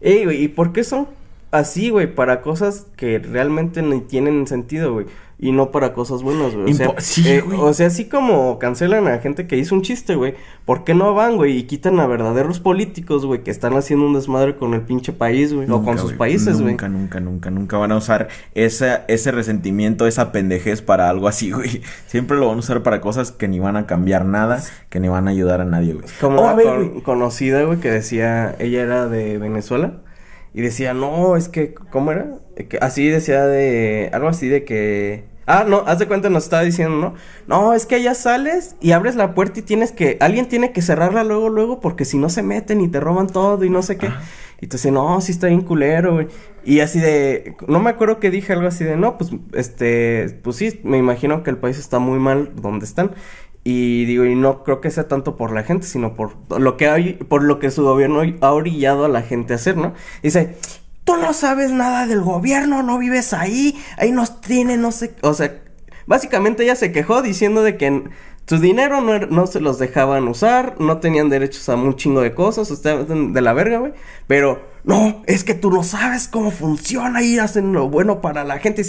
Ey, güey, ¿y por qué son así, güey? Para cosas que realmente ni tienen sentido, güey. Y no para cosas buenas, güey. O sea, sí, eh, güey. o sea, así como cancelan a gente que hizo un chiste, güey. ¿Por qué no van, güey? Y quitan a verdaderos políticos, güey, que están haciendo un desmadre con el pinche país, güey. O con sus países, güey. Nunca, nunca, nunca, nunca van a usar esa, ese resentimiento, esa pendejez para algo así, (laughs) güey. Siempre lo van a usar para cosas que ni van a cambiar nada, que ni van a ayudar a nadie, güey. Como Oh, una a ver, con- güey. conocida, güey, que decía, ella era de Venezuela. Y decía, no, es que, ¿cómo era? Así decía de, algo así de que... Ah, no, haz de cuenta, nos estaba diciendo, ¿no? No, es que ya sales y abres la puerta y tienes que, alguien tiene que cerrarla luego, luego, porque si no se meten y te roban todo y no sé qué. Y tú dices, no, sí está bien culero, güey. Y así de, no me acuerdo que dije algo así de, no, pues, este, pues sí, me imagino que el país está muy mal donde están. Y digo, y no creo que sea tanto por la gente, sino por lo que hay, por lo que su gobierno ha orillado a la gente a hacer, ¿no? Dice, tú no sabes nada del gobierno, no vives ahí, ahí nos tienen, no sé, o sea, básicamente ella se quejó diciendo de que su dinero no, no se los dejaban usar, no tenían derechos a un chingo de cosas, estaban de la verga, güey. Pero, no, es que tú no sabes cómo funciona y hacen lo bueno para la gente.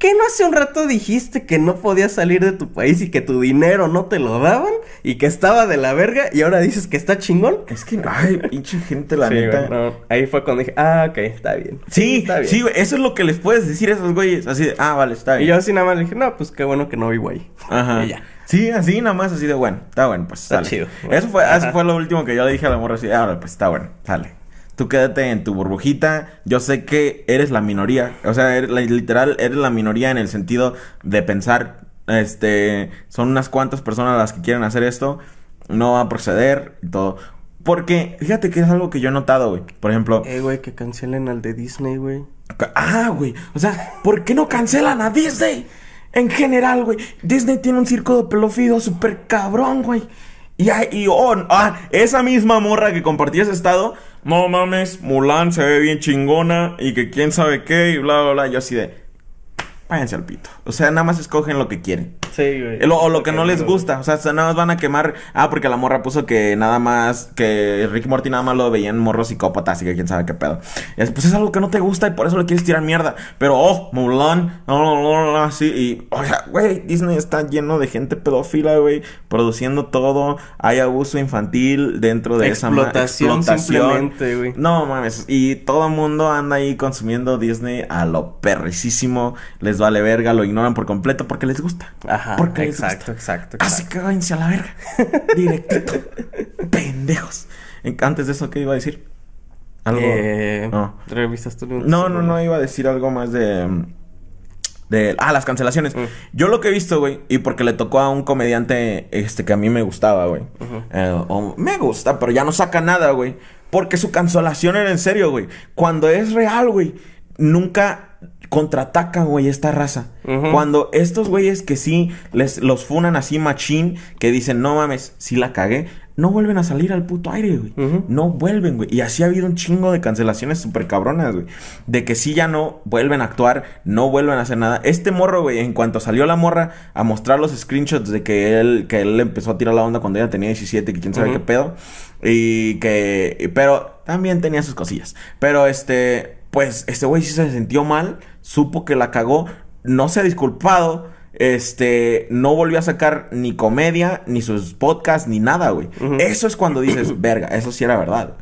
Y ¿qué no hace un rato dijiste que no podías salir de tu país y que tu dinero no te lo daban? Y que estaba de la verga y ahora dices que está chingón. Es que, ay, pinche gente, la Sí, neta. Ahí fue cuando dije, ah, ok, está bien. Sí, está bien. sí, eso es lo que les puedes decir a esos güeyes. Así de, ah, vale, está Y bien. yo así nada más le dije, no, pues qué bueno que no vivo ahí. Ajá. Y ya. Sí, así nada más, así de bueno, está bueno, pues Está sale. chido. Eso fue, eso fue lo último que yo le dije a la morra, así, ah, vale, pues está bueno, sale. Tú quédate en tu burbujita. Yo sé que eres la minoría. O sea, eres literal, eres la minoría en el sentido de pensar, este, son unas cuantas personas las que quieren hacer esto. No va a proceder y todo. Porque, fíjate que es algo que yo he notado, güey. Por ejemplo, Eh, güey, que cancelen al de Disney, güey. Ah, güey. O sea, ¿por qué no cancelan a Disney? En general, güey. Disney tiene un circo de pelofido súper cabrón, güey. Y, y oh, ah, esa misma morra que compartía ese estado. No mames, Mulan se ve bien chingona y que quién sabe qué y bla, bla, bla. Yo así de. váyanse al pito. O sea, nada más escogen lo que quieren. Sí, güey. Lo- o lo que no les gusta. O sea, nada más van a quemar. Ah, porque la morra puso que nada más. Que Rick Morty nada más lo veían morros psicópatas. Y que quién sabe qué pedo. Es, pues es algo que no te gusta y por eso le quieres tirar mierda. Pero, oh, Mulan. No, no, no, así. Y, o sea, güey, Disney está lleno de gente pedófila, güey. Produciendo todo. Hay abuso infantil dentro de esa ma- Explotación simplemente, güey. No mames. Y todo el mundo anda ahí consumiendo Disney a lo perricísimo. Les vale verga, lo ignoran por completo porque les gusta. Ajá, Porque les exacto, gusta. exacto, Así exacto. que váyanse a la verga. (laughs) Directito. Pendejos. En- Antes de eso, ¿qué iba a decir? Algo. Eh, No. ¿Revistas tú? No, no, no, iba a decir algo más de. De. Ah, las cancelaciones. Mm. Yo lo que he visto, güey, y porque le tocó a un comediante este que a mí me gustaba, güey. Eh, me gusta, pero ya no saca nada, güey. Porque su cancelación era en serio, güey. Cuando es real, güey, nunca contraatacan, güey, esta raza. Cuando estos güeyes que sí les los funan así machín, que dicen, no mames, sí la cagué, no vuelven a salir al puto aire, güey. No vuelven, güey. Y así ha habido un chingo de cancelaciones súper cabronas, güey. De que sí ya no vuelven a actuar, no vuelven a hacer nada. Este morro, güey, en cuanto salió la morra a mostrar los screenshots de que él, que él empezó a tirar la onda cuando ella tenía 17, que quién sabe qué pedo. Y que, pero también tenía sus cosillas. Pero este, pues, este güey sí se sintió mal, supo que la cagó, no se ha disculpado. Este, no volvió a sacar ni comedia, ni sus podcasts, ni nada, güey. Eso es cuando dices, (clears throat) verga, eso sí era verdad.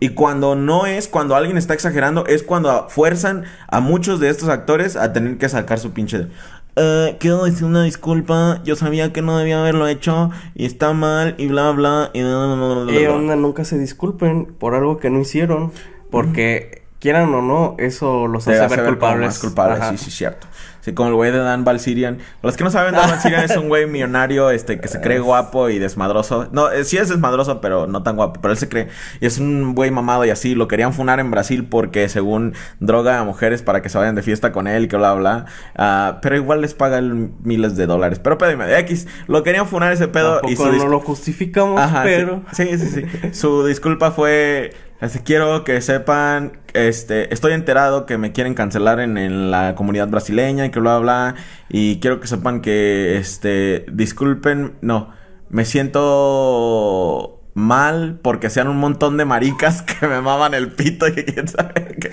Y cuando no es, cuando alguien está exagerando, es cuando fuerzan a muchos de estos actores a tener que sacar su pinche... de, "Eh, quiero decir una disculpa, yo sabía que no debía haberlo hecho y está mal y bla bla y bla, bla, bla, bla, bla, Eh, bla". onda, nunca se disculpen por algo que no hicieron. Porque, quieran o no, eso los hace ver ver culpables. más culpables, Ajá. sí, sí, cierto. Sí, como el güey de Dan Balsirian. Los que no saben, Dan Balsirian es un güey millonario, este, que se cree guapo y desmadroso. No, eh, sí es desmadroso, pero no tan guapo. Pero él se cree. Y es un güey mamado y así. Lo querían funar en Brasil porque, según, droga a mujeres para que se vayan de fiesta con él y que bla, bla. Ah, pero igual les paga el miles de dólares. Pero pedo y medio. X. Lo querían funar ese pedo y su no lo justificamos, Ajá, sí. pero... Sí, sí, sí. Su disculpa fue. Así quiero que sepan, este, estoy enterado que me quieren cancelar en, en la comunidad brasileña y que bla, bla. Y quiero que sepan que, este, disculpen, no, me siento mal porque sean un montón de maricas (laughs) que me maman el pito y que quién sabe qué.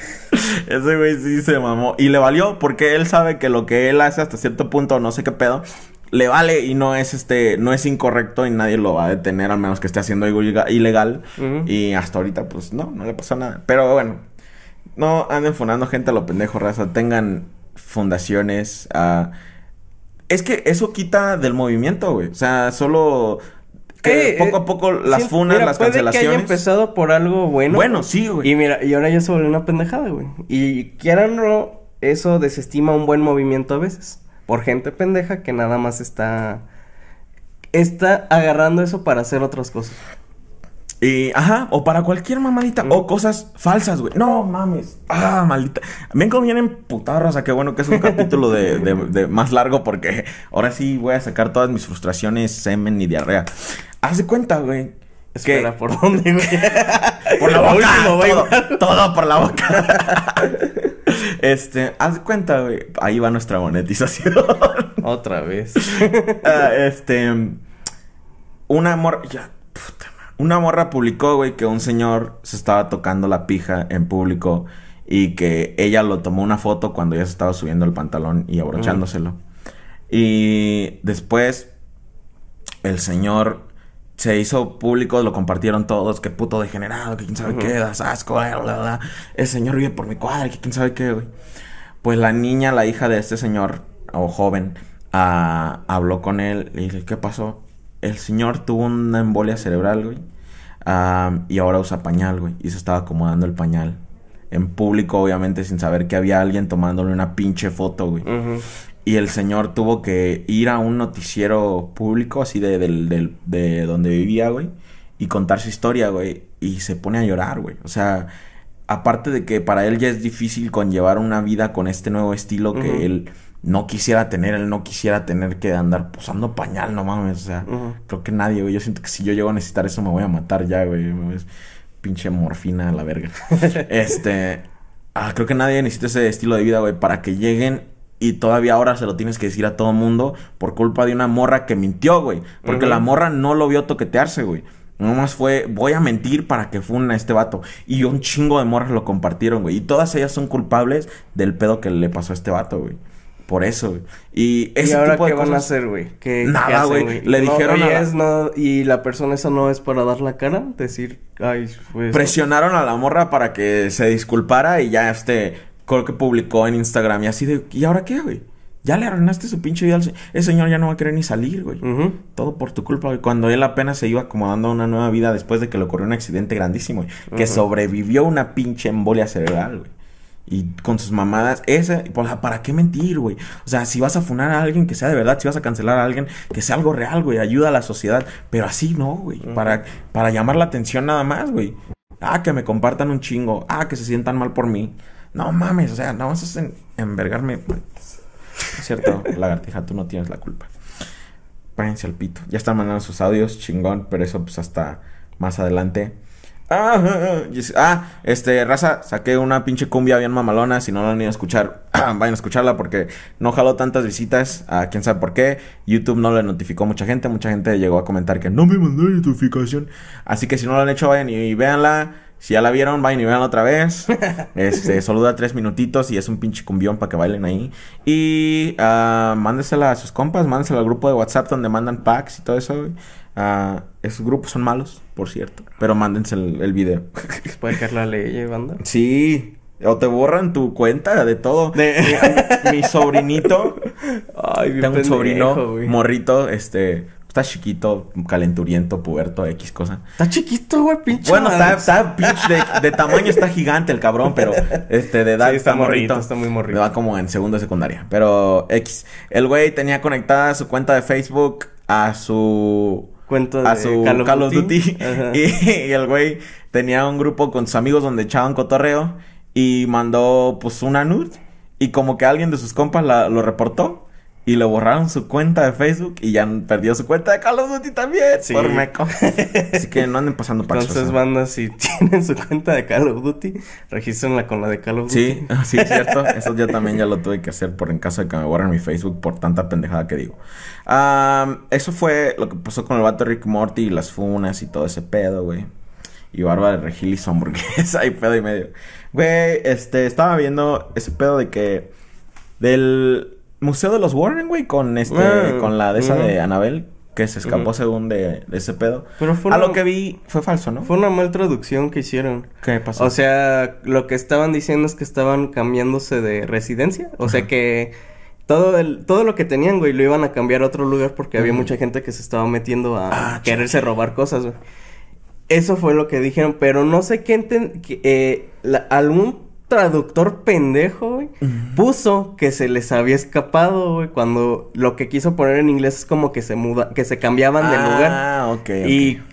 Ese güey sí se mamó. Y le valió porque él sabe que lo que él hace hasta cierto punto, no sé qué pedo, le vale y no es este, no es incorrecto y nadie lo va a detener al menos que esté haciendo algo ilega- ilegal. Y hasta ahorita, pues no, no le pasó nada. Pero bueno, no anden fundando gente a lo pendejo, raza. Tengan fundaciones. ah, Es que eso quita del movimiento, güey. O sea, solo que Eh, poco eh, a poco las sí, funas, mira, las puede que haya cancelaciones. empezado por algo bueno. Bueno, sí, güey. Y mira, y ahora ya se volvió una pendejada, güey. Y quieran eso desestima un buen movimiento a veces. Por gente pendeja que nada más está... Está agarrando eso para hacer otras cosas. Y, ajá, o para cualquier mamadita, Mm. o cosas falsas, güey. No mames. Ah, maldita. Ven cómo vienen putadas, raza. Qué bueno que es un capítulo de, de- de más largo porque ahora sí voy a sacar todas mis frustraciones, semen y diarrea. Haz de cuenta, güey. Espera, que ¿por dónde, güey? (laughs) por la boca, Último, todo, todo por la boca. (laughs) (laughs) este, haz cuenta, güey. Ahí va nuestra monetización. (laughs) Otra vez. (laughs) Ah, este. Una morra. Ya, puta madre. Una morra publicó, güey, que un señor se estaba tocando la pija en público y que ella lo tomó una foto cuando ya se estaba subiendo el pantalón y abrochándoselo. Y después el señor se hizo público, lo compartieron todos, que puto degenerado, que quién sabe Ujú. qué, das asco, bla, bla, bla. El señor vive por mi cuadra, que quién sabe qué, güey. Pues la niña, la hija de este señor, o joven, ah, habló con él y dice, ¿qué pasó? El señor tuvo una embolia cerebral, güey. ah, y ahora usa pañal, güey. Y se estaba acomodando el pañal. En público, obviamente, sin saber que había alguien tomándole una pinche foto, güey. Ujú. Y el señor tuvo que ir a un noticiero público, así de, del- del- de donde vivía, güey, y contar su historia, güey. Y se pone a llorar, güey. O sea, aparte de que para él ya es difícil conllevar una vida con este nuevo estilo que él no quisiera tener, él no quisiera tener que andar posando pañal, no mames. O sea, creo que nadie, güey. Yo siento que si yo llego a necesitar eso me voy a matar ya, güey. Pinche morfina a la verga. (laughs) este. Ah, creo que nadie necesita ese estilo de vida, güey, para que lleguen y todavía ahora se lo tienes que decir a todo mundo por culpa de una morra que mintió, güey. Porque la morra no lo vio toquetearse, güey. Nomás fue, voy a mentir para que fune a este vato. Y un chingo de morras lo compartieron, güey. Y todas ellas son culpables del pedo que le pasó a este vato, güey. Por eso, güey. Y ¿Y ese ahora tipo de qué van a hacer, güey? ¿Qué, Nada, güey. Le No, dijeron oye, a la- es no- y la persona esa no es para dar la cara, decir, ay, pues... Presionaron a la morra para que se disculpara y ya este, creo que publicó en Instagram y así de, ¿y ahora qué, güey? Ya le arruinaste su pinche vida al se- Ese señor ya no va a querer ni salir, güey. Todo por tu culpa, güey. Cuando él apenas se iba acomodando a una nueva vida después de que le ocurrió un accidente grandísimo, güey. Que sobrevivió una pinche embolia cerebral, güey. Y con sus mamadas, sea, ¿para qué mentir, güey? O sea, si vas a funar a alguien que sea de verdad, si vas a cancelar a alguien, que sea algo real, güey, ayuda a la sociedad. Pero así no, güey. Para, para llamar la atención nada más, güey. Ah, que me compartan un chingo. Ah, que se sientan mal por mí. No mames, o sea, no vas a en- envergarme. Es cierto, (laughs) lagartija, tú no tienes la culpa. Váyanse al pito. Ya están mandando sus audios, chingón, pero eso pues hasta más adelante. Ah, ah, ah, ah, este, raza, saqué una pinche cumbia bien mamalona. Si no la han ido a escuchar, (clears throat) vayan a escucharla porque no jaló tantas visitas. A quién sabe por qué. YouTube no le notificó a mucha gente. Mucha gente llegó a comentar que no me mandó notificación. Así que si no lo han hecho, vayan y véanla. Si ya la vieron, vayan y veanla otra vez. (laughs) Este, solo dura tres minutitos y es un pinche cumbión para que bailen ahí. Y ah, mándesela a sus compas, mándesela al grupo de WhatsApp donde mandan packs y todo eso. Ah, esos grupos son malos, por cierto. Pero mándense el, el video. (laughs) Puede caer la ley, eh, banda. Sí. O te borran tu cuenta de todo. De- Mi, mi sobrinito. (laughs) Ay, bien tengo un sobrino morrito, este. Está chiquito, calenturiento, puberto, X cosa. Está chiquito, güey, pinche. Bueno, está, pinche de, de tamaño está gigante el cabrón, pero este de edad Sí, está está, morrito, morrito. está muy morrito. Va como en segundo de secundaria. Pero X. El güey tenía conectada su cuenta de Facebook a su Cuento de a su Call of, Duty. (laughs) Y, y el güey tenía un grupo con sus amigos donde echaban cotorreo y mandó pues una nude y como que alguien de sus compas la- lo reportó y le borraron su cuenta de Facebook y ya perdió su cuenta de Call of Duty también Sí. por meco. (laughs) Así que no anden pasando pachos. Entonces, ¿eh? banda, si (laughs) tienen su cuenta de Call of Duty, regístrenla con la de Call of Duty. Sí, (laughs) sí, es cierto. Eso yo también ya lo tuve que hacer por en caso de que me borren mi Facebook por tanta pendejada que digo. Am, eso fue lo que pasó con el vato Rick Morty y las funas y todo ese pedo, güey. Y Bárbara de Regil y su hamburguesa y pedo y medio. Güey, este, estaba viendo ese pedo de que... Del Museo de los Warren, güey, con este... Ah, con la de esa de Anabel, que se escapó según de, de ese pedo. Pero fue A una- lo que vi, fue falso, ¿no? Fue una mal traducción que hicieron. ¿Qué pasó? O sea, lo que estaban diciendo es que estaban cambiándose de residencia. O sea que todo el, todo lo que tenían, güey, lo iban a cambiar a otro lugar porque había mucha gente que se estaba metiendo a Ah, quererse robar cosas, güey. Eso fue lo que dijeron, pero no sé qué enten- que, eh, la- algún traductor pendejo, güey, puso que se les había escapado, güey, cuando lo que quiso poner en inglés es como que se muda, que se cambiaban de lugar. Ah, ok.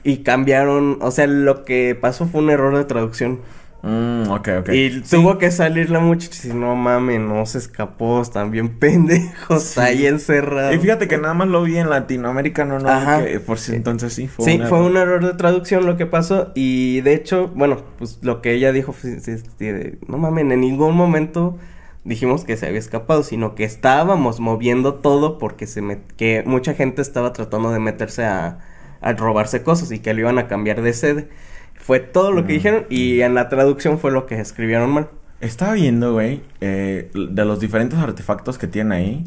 y cambiaron, o sea, lo que pasó fue un error de traducción. Mm, ok, ok. Y Sí. tuvo que salir la muchacha y decir, no mames, no se escapó, están bien (laughs) pendejos, está ahí encerrado. Y fíjate que nada más lo vi en Latinoamérica, no, no, Ajá. que por si entonces sí fue Sí, un fue error. un error de traducción lo que pasó y de hecho, bueno, pues lo que ella dijo fue, no mames, en ningún momento dijimos que se había escapado, sino que estábamos moviendo todo porque se met- que mucha gente estaba tratando de meterse a, a robarse cosas y que lo iban a cambiar de sede. Fue todo lo que Mm. dijeron y en la traducción fue lo que escribieron mal. Estaba viendo, güey, eh, de los diferentes artefactos que tienen ahí.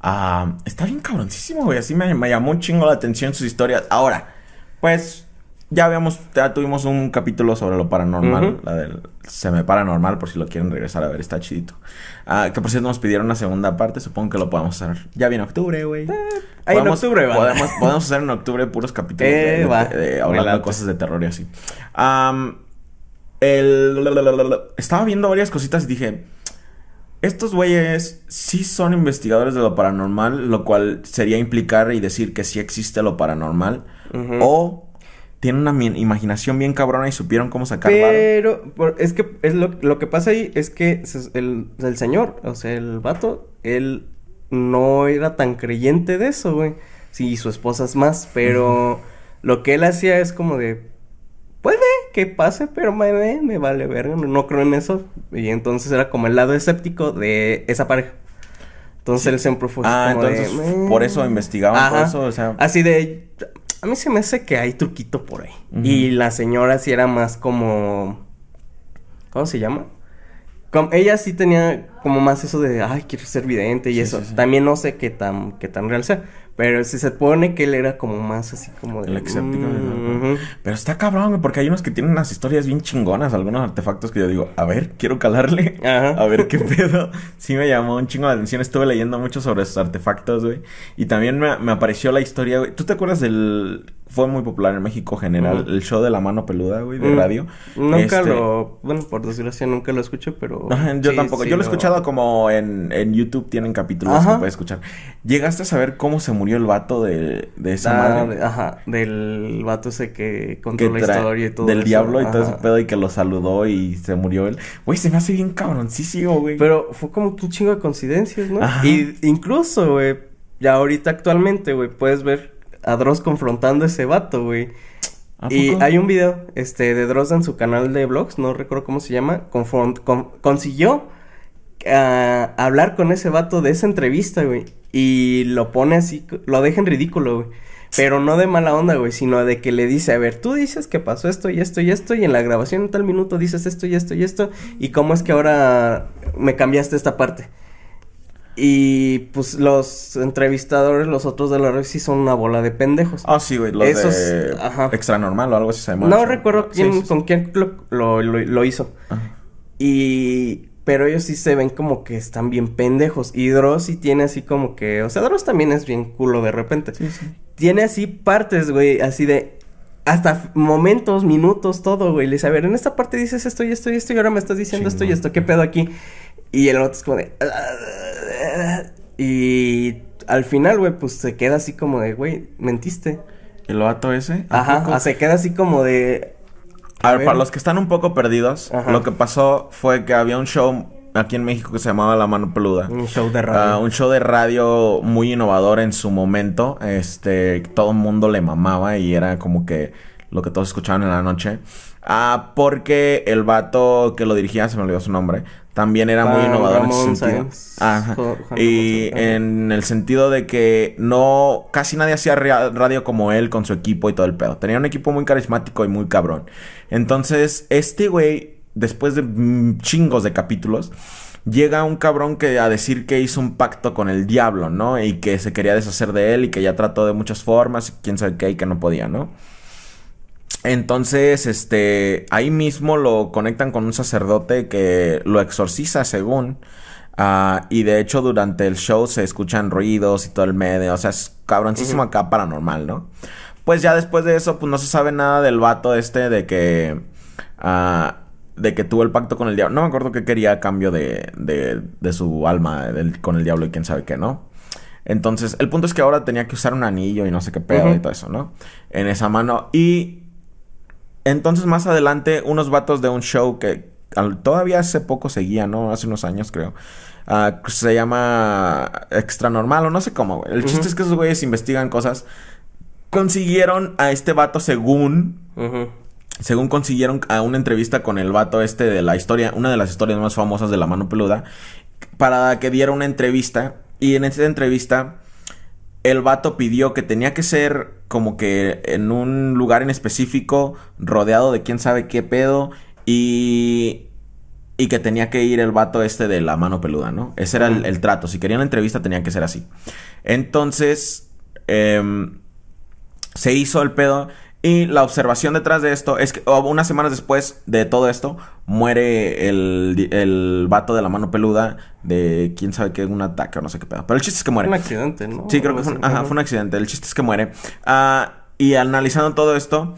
Ah, está bien cabroncísimo, güey. Así me, me llamó un chingo la atención sus historias. Ahora, pues, ya habíamos, ya tuvimos un capítulo sobre lo paranormal. La del semi paranormal, por si lo quieren regresar a ver, está chidito. Ah, que por cierto nos pidieron una segunda parte, supongo que lo podemos hacer. Ya viene octubre, güey. ahí en octubre, va. podemos, podemos hacer en octubre puros capítulos de- Eh, de- va. de- de- hablando de cosas de terror y así. El, estaba viendo varias cositas y dije, estos güeyes sí son investigadores de lo paranormal, lo cual sería implicar y decir que sí existe lo paranormal, o tienen una imaginación bien cabrona y supieron cómo sacar. Pero es que es lo, lo que pasa ahí es que el, el señor, o sea, el vato, él no era tan creyente de eso, güey. Sí, su esposa es más, pero lo que él hacía es como de, puede que pase, pero me, me vale verga, no, no creo en eso. Y entonces era como el lado escéptico de esa pareja. Entonces él siempre fue Ah, como entonces por eso investigaban por Ajá. eso, o sea. Así de. A mí se me hace que hay truquito por ahí. Y la señora sí era más como. ¿Cómo se llama? Com- ella sí tenía como más eso de, ay, quiero ser vidente y Sí, eso. sí, sí. También no sé qué tan, qué tan real sea. Pero si se supone que él era como más así como de. El escéptico, mm, ¿no? Pero está cabrón, porque hay unos que tienen unas historias bien chingonas, algunos artefactos que yo digo, a ver, quiero calarle, Ajá. a ver qué pedo. (laughs) Sí me llamó un chingo la atención, estuve leyendo mucho sobre esos artefactos, güey. Y también me, me apareció la historia, güey. ¿Tú te acuerdas del... Fue muy popular en México general, el show de la mano peluda, güey, de Mm. radio. Nunca Este, lo. Bueno, por desgracia nunca lo escuché, pero. Yo sí, tampoco. sí yo lo he escuchado como en, en YouTube tienen capítulos Ajá. que puedes escuchar. ¿Llegaste a saber cómo se murió el vato de, de esa Ah, madre? de- ajá, del vato ese que que contó la historia y todo del eso, diablo y todo ese pedo y que lo saludó y se murió él. Güey, se me hace bien cabroncísimo, güey. Pero fue como que un chingo de coincidencias, ¿no? Ajá. Y incluso, güey, ya ahorita actualmente, güey, puedes ver a Dross confrontando a ese vato, güey. ¿A Y hay un video, este, de Dross en su canal de vlogs, no recuerdo cómo se llama, confront- con- consiguió ah, hablar con ese vato de esa entrevista, güey. Y lo pone así, lo deja en ridículo, güey. Pero no de mala onda, güey, sino de que le dice, a ver, tú dices que pasó esto y esto y esto, y en la grabación en tal minuto dices esto y esto y esto, y cómo es que ahora me cambiaste esta parte. Y pues los entrevistadores, los otros de la red, sí son una bola de pendejos. Ah, sí, güey, los Esos, de ajá. Extra Normal o algo así se llama. no recuerdo quién, sí, sí. con quién lo- lo hizo. Ajá. Y... Pero ellos sí se ven como que están bien pendejos. Y Dross sí tiene así como que... O sea, Dross también es bien culo de repente. Sí, sí. Tiene así partes, güey, así de... Hasta momentos, minutos, todo, güey. Le dice, a ver, en esta parte dices esto y esto y esto y ahora me estás diciendo esto y esto. ¿Qué pedo aquí? Y el otro es como de... Y al final, güey, pues se queda así como de, güey, mentiste. ¿El vato ese? ¿A Ajá, poco? ah, se queda así como de... A ver, ver. para los que están un poco perdidos, Ajá. lo que pasó fue que había un show aquí en México que se llamaba La Mano Peluda. Un show de radio. Ah, un show de radio muy innovador en su momento. Este, todo el mundo le mamaba y era como que lo que todos escuchaban en la noche. Ah, porque el vato que lo dirigía, se me olvidó su nombre, también era muy innovador en ese sentido. Ajá. Y en el sentido de que no, casi nadie hacía radio como él con su equipo y todo el pedo. Tenía un equipo muy carismático y muy cabrón. Entonces, este güey, después de chingos de capítulos, llega un cabrón que a decir que hizo un pacto con el diablo, ¿no? Y que se quería deshacer de él y que ya trató de muchas formas, y quién sabe qué, y que no podía, ¿no? Entonces, este, ahí mismo lo conectan con un sacerdote que lo exorciza según. ah, y de hecho durante el show se escuchan ruidos y todo el medio. O sea, es cabroncísimo acá paranormal, ¿no? Pues ya después de eso, pues no se sabe nada del vato este de que... ah, de que tuvo el pacto con el diablo. No me acuerdo qué quería a cambio de, de, de su alma del- con el diablo y quién sabe qué, ¿no? Entonces, el punto es que ahora tenía que usar un anillo y no sé qué pedo y todo eso, ¿no? En esa mano. Y entonces más adelante unos vatos de un show que al- todavía hace poco seguía, ¿no? Hace unos años creo. Ah, se llama Extra Normal o no sé cómo, güey. El chiste es que esos güeyes investigan cosas. Consiguieron a este vato según... Según consiguieron a una entrevista con el vato este de la historia, una de las historias más famosas de la mano peluda, para que diera una entrevista. Y en esa entrevista, el vato pidió que tenía que ser como que en un lugar en específico, rodeado de quién sabe qué pedo, y, y que tenía que ir el vato este de la mano peluda, ¿no? Ese era el, el trato. Si querían una entrevista, tenía que ser así. Entonces, em, se hizo el pedo. Y la observación detrás de esto es que unas semanas después de todo esto, muere el, el vato de la mano peluda de quién sabe qué, un ataque o no sé qué pedo. Pero el chiste es que muere. Un accidente, ¿no? Sí, creo que fue un, ajá, fue un accidente. El chiste es que muere. Ah, y analizando todo esto,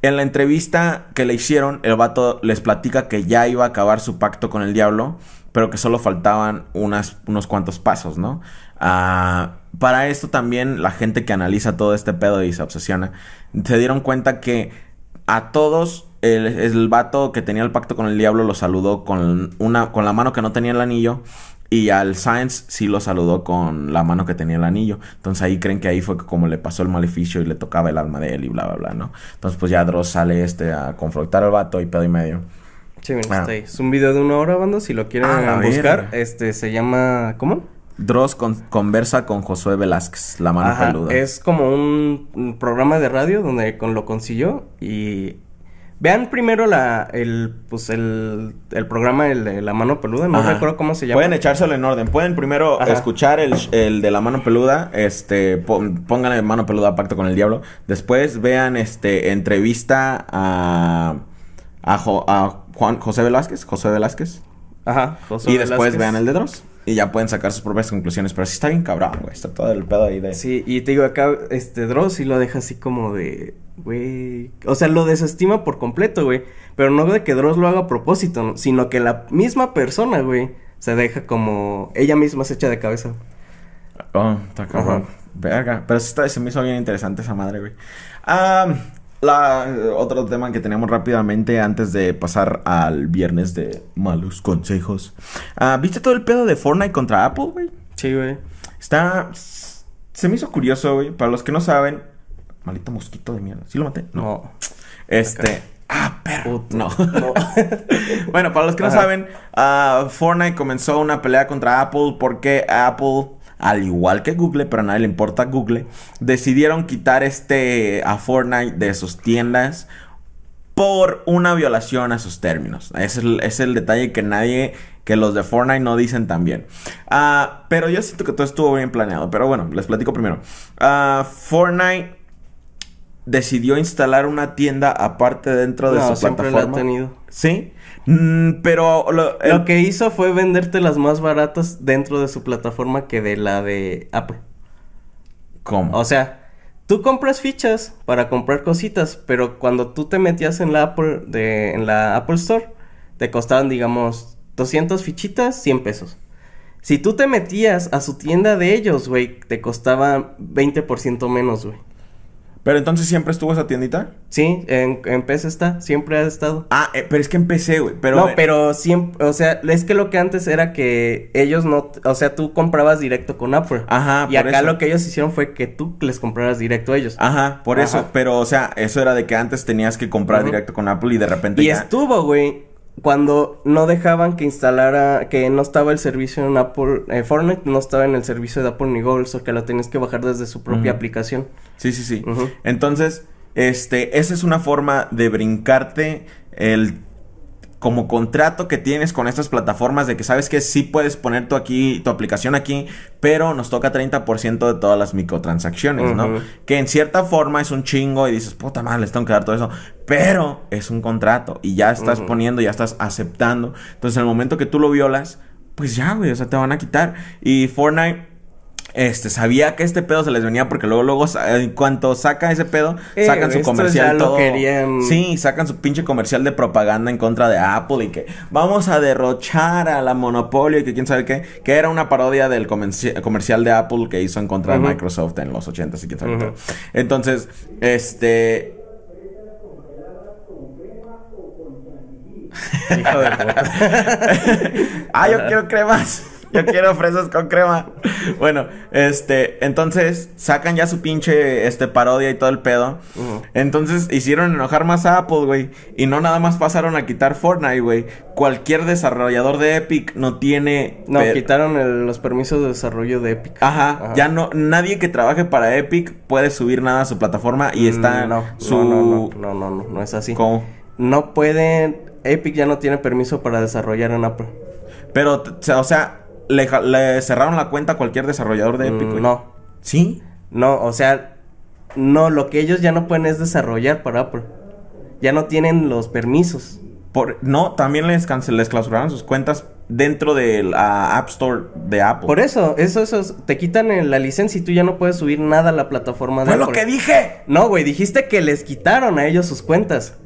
en la entrevista que le hicieron, el vato les platica que ya iba a acabar su pacto con el diablo, pero que solo faltaban unas, unos cuantos pasos, ¿no? Ah, para esto también la gente que analiza todo este pedo y se obsesiona, se dieron cuenta que a todos el, el vato que tenía el pacto con el diablo lo saludó con una con la mano que no tenía el anillo y al Science sí lo saludó con la mano que tenía el anillo. Entonces ahí creen que ahí fue como le pasó el maleficio y le tocaba el alma de él y bla bla bla, ¿no? Entonces pues ya Dross sale este a confrontar al vato y pedo y medio. Sí, mira, Ah. está ahí. Es un video de una hora, banda. Si lo quieren Ah, buscar, este se llama. ¿Cómo? Dross con- conversa con Josué Velázquez, la mano Ajá, peluda. es como un, un programa de radio donde con, lo consiguió y vean primero la el pues el, el programa el de la mano peluda, no Ajá. recuerdo cómo se llama. Pueden echárselo en orden. Pueden primero Ajá. escuchar el, el de la mano peluda. Este, pónganle mano peluda pacto con el diablo. Después vean este entrevista a a, Jo- a Juan José Velázquez, José Velázquez. Ajá, José y después vean el de Dross. Y ya pueden sacar sus propias conclusiones. Pero sí está bien cabrón, güey. Está todo el pedo ahí de. Sí, y te digo acá este Dross sí lo deja así como de güey, o sea, lo desestima por completo, güey, pero no de que Dross lo haga a propósito, ¿no? sino que la misma persona, güey, se deja como ella misma se echa de cabeza. Oh, está cabrón. Verga. Pero sí está, se me hizo bien interesante esa madre, güey. Ah, la, otro tema que tenemos rápidamente antes de pasar al viernes de malos consejos. Ah, ¿Viste todo el pedo de Fortnite contra Apple, güey? Sí, güey. Está... Se me hizo curioso, güey. Para los que no saben... Maldito mosquito de mierda. ¿Sí lo maté? No. Este... Ah, perro. Puto. No. No. (laughs) bueno, para los que no Ajá. saben, ah, Fortnite comenzó una pelea contra Apple porque Apple, al igual que Google, pero a nadie le importa Google, decidieron quitar este a Fortnite de sus tiendas por una violación a sus términos. Es el, es el detalle que nadie, que los de Fortnite no dicen también. Ah, pero yo siento que todo estuvo bien planeado. Pero bueno, les platico primero. Ah, Fortnite decidió instalar una tienda aparte dentro de No, su siempre la ha plataforma. tenido. Sí, Mm, pero lo, el- Lo que hizo fue venderte las más baratas dentro de su plataforma que de la de Apple. ¿Cómo? O sea, tú compras fichas para comprar cositas, pero cuando tú te metías en la Apple de en la Apple Store, te costaban digamos 200 fichitas, 100 pesos. Si tú te metías a su tienda de ellos, güey, te costaba 20% menos, güey. Pero entonces siempre estuvo esa tiendita. Sí, en, en PC está, siempre ha estado. Ah, eh, pero es que empecé, güey. Pero, no, pero siempre, o sea, es que lo que antes era que ellos no, o sea, tú comprabas directo con Apple. Ajá, y por acá eso. lo que ellos hicieron fue que tú les compraras directo a ellos. Ajá, por Ajá. eso. Pero, o sea, eso era de que antes tenías que comprar directo con Apple y de repente Y ya. estuvo, güey, cuando no dejaban que instalara, que no estaba el servicio en Apple, eh, Fortnite no estaba en el servicio de Apple ni Google, o que lo tenías que bajar desde su propia aplicación. Sí, sí, sí. Entonces, este, esa es una forma de brincarte el como contrato que tienes con estas plataformas de que sabes que sí puedes poner tu aquí, tu aplicación aquí, pero nos toca 30% de todas las microtransacciones, ¿no? Que en cierta forma es un chingo y dices, puta madre, les tengo que dar todo eso, pero es un contrato y ya estás poniendo, ya estás aceptando. Entonces, en el momento que tú lo violas, pues ya, güey, o sea, te van a quitar. Y Fortnite este, sabía que este pedo se les venía porque luego, luego, en cuanto saca ese pedo, Eh, sacan su comercial lo todo. querían. Sí, sacan su pinche comercial de propaganda en contra de Apple y que vamos a derrochar a la monopolio y que quién sabe qué, que era una parodia del comerci- comercial de Apple que hizo en contra de Microsoft en los 80s y quién sabe qué. Entonces, este, Hijo de puta. (laughs) ah, yo quiero cremas. Yo quiero fresas con crema. Bueno, este, entonces sacan ya su pinche este parodia y todo el pedo. Entonces hicieron enojar más a Apple, güey, y no nada más pasaron a quitar Fortnite, güey. Cualquier desarrollador de Epic no tiene No, per- quitaron el- los permisos de desarrollo de Epic. Ajá, Ajá. ya no nadie que trabaje para Epic puede subir nada a su plataforma y está Mm, no, su no, no, no, no, no, no es así. ¿Cómo? No pueden, Epic ya no tiene permiso para desarrollar en Apple. Pero o sea, le, cerraron la cuenta a cualquier desarrollador de Epic, Mm, güey. no, ¿Sí? no, o sea, no, lo que ellos ya no pueden es desarrollar para Apple. Ya no tienen los permisos. Por, no, también les, cancel, les clausuraron sus cuentas dentro de la App Store de Apple. Por eso, eso, eso, es- te quitan el- la licencia y tú ya no puedes subir nada a la plataforma de ¡Fue lo Apple. que dije! No, güey, dijiste que les quitaron a ellos sus cuentas.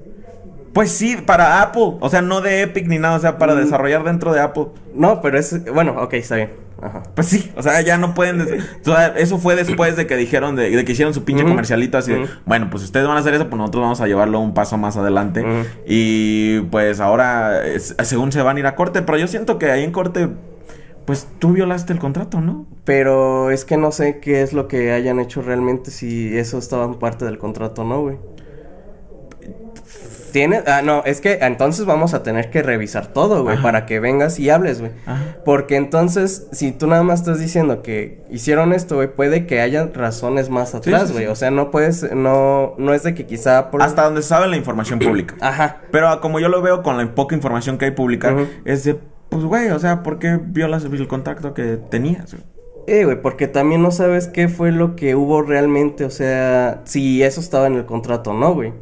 Pues sí, para Apple. O sea, no de Epic ni nada, o sea, para Mm. desarrollar dentro de Apple. No, pero es, bueno, ok, está bien. Ajá. Pues sí, o sea, ya no pueden. eso fue después de que dijeron, de, de que hicieron su pinche comercialito así de, bueno, pues ustedes van a hacer eso, pues nosotros vamos a llevarlo un paso más adelante. Y pues ahora, es- según se van a ir a corte, pero yo siento que ahí en corte, pues tú violaste el contrato, ¿no? Pero es que no sé qué es lo que hayan hecho realmente, si eso estaba en parte del contrato o no, güey. Tiene, ah, no, es que entonces vamos a tener que revisar todo, güey, para que vengas y hables, güey. Porque entonces, si tú nada más estás diciendo que hicieron esto, güey, puede que haya razones más atrás, güey. O sea, no puedes, no, no es de que quizá por... Hasta donde sabe la información pública. Ajá. Pero como yo lo veo con la poca información que hay pública, es de, pues, güey, o sea, ¿por qué violas el contacto que tenías, güey? Eh, güey, porque también no sabes qué fue lo que hubo realmente, o sea, si eso estaba en el contrato o no, güey.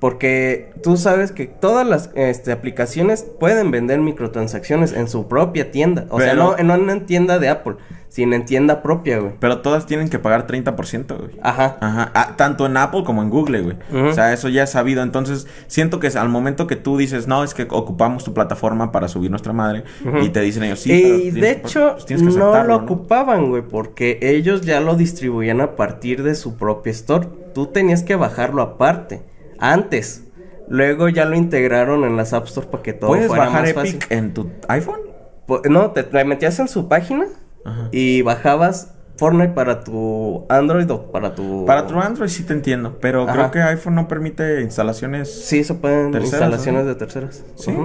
Porque tú sabes que todas las este, aplicaciones pueden vender microtransacciones en su propia tienda. O sea, no, no en tienda de Apple, sino en tienda propia, güey. Pero todas tienen que pagar 30%, güey. Ajá. Ajá. Ah, tanto en Apple como en Google, güey. O sea, eso ya es sabido. Entonces, siento que al momento que tú dices, no, es que ocupamos tu plataforma para subir nuestra madre, y te dicen ellos, sí, Y de hecho, pues, no lo ocupaban, güey, porque ellos ya lo distribuían a partir de su propio store. Tú tenías que bajarlo aparte. Antes. Luego ya lo integraron en las App Store para que todo ¿Puedes bajar Epic en tu iPhone? no, te, metías en su página y bajabas Fortnite para tu Android o para tu... Para tu Android sí te entiendo, pero creo que iPhone no permite instalaciones... Sí, se pueden instalaciones de terceras. Sí.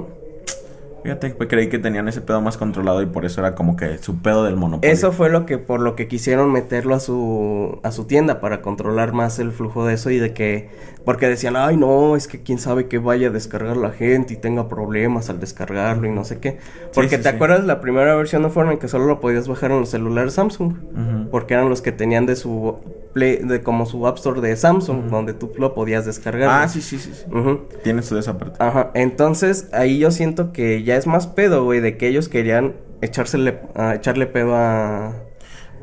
Fíjate, pues creí que tenían ese pedo más controlado y por eso era como que su pedo del monopolio. Eso fue lo que, por lo que quisieron meterlo a su, a su tienda para controlar más el flujo de eso y de que, porque decían, ay no, es que quién sabe que vaya a descargar la gente y tenga problemas al descargarlo y no sé qué. Porque te acuerdas la primera versión de Fortnite que solo lo podías bajar en los celulares Samsung, porque eran los que tenían de su Play, de como su App Store de Samsung, donde tú lo podías descargar. Ah, sí, sí, sí. sí. Tienes su esa Ajá, entonces ahí yo siento que ya es más pedo, güey, de que ellos querían echársele, echarle pedo a...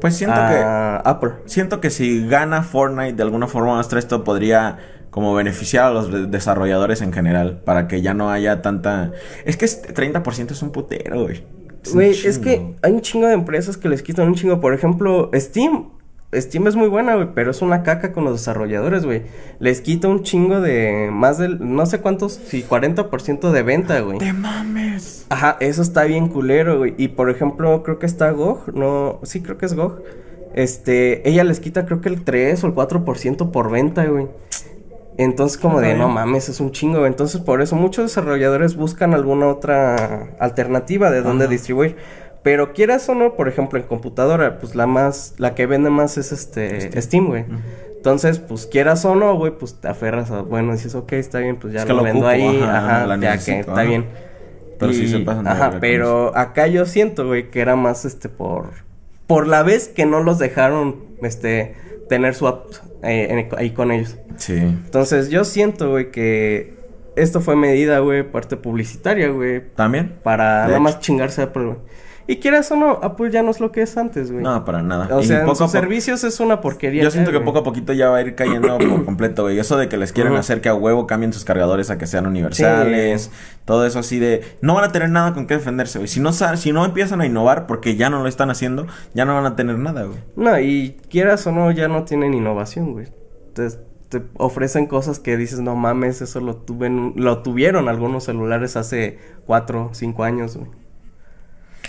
Pues siento que... Apple. Siento que si gana Fortnite de alguna forma nuestra esto podría como beneficiar a los desarrolladores en general para que ya no haya tanta... Es que 30% es un putero, güey. Güey, es que hay un chingo de empresas que les quitan un chingo. Por ejemplo, Steam Steam es muy buena, güey, pero es una caca con los desarrolladores, güey. Les quita un chingo de más del, no sé cuántos, si 40% de venta, güey. ¡Te mames! Ajá, eso está bien culero, güey. Y por ejemplo, creo que está GOG, no, sí, creo que es GOG. Este, ella les quita creo que el 3 o el 4% por venta, güey. Entonces, como de, no mames, es un chingo. Entonces, por eso muchos desarrolladores buscan alguna otra alternativa de dónde distribuir. Pero quieras o no, por ejemplo, en computadora, pues la más, la que vende más es este Steam, güey. Entonces, pues quieras o no, güey, pues te aferras a, bueno, dices, ok, está bien, pues ya lo, vendo ahí, ajá, ya que está bien. Pero sí se pasan Ajá, pero acá yo siento, güey, que era más este por por la vez que no los dejaron este tener su app eh, ahí con ellos. Sí. Entonces, yo siento, güey, que esto fue medida, güey, parte publicitaria, güey. ¿También? Para nada más chingarse a Apple, güey. Y quieras o no, Apple ya no es lo que es antes, güey. No, para nada. O sea, sus servicios es una porquería. Yo siento que poco a poquito ya va a ir cayendo por (clears throat) completo, güey. Eso de que les quieren hacer que a huevo cambien sus cargadores a que sean universales. Todo eso así de... No van a tener nada con qué defenderse, güey. Si no, si no empiezan a innovar porque ya no lo están haciendo, ya no van a tener nada, güey. No, y quieras o no, ya no tienen innovación, güey. Entonces te ofrecen cosas que dices, no mames, eso lo, tuve lo tuvieron algunos celulares hace cuatro, cinco años, güey.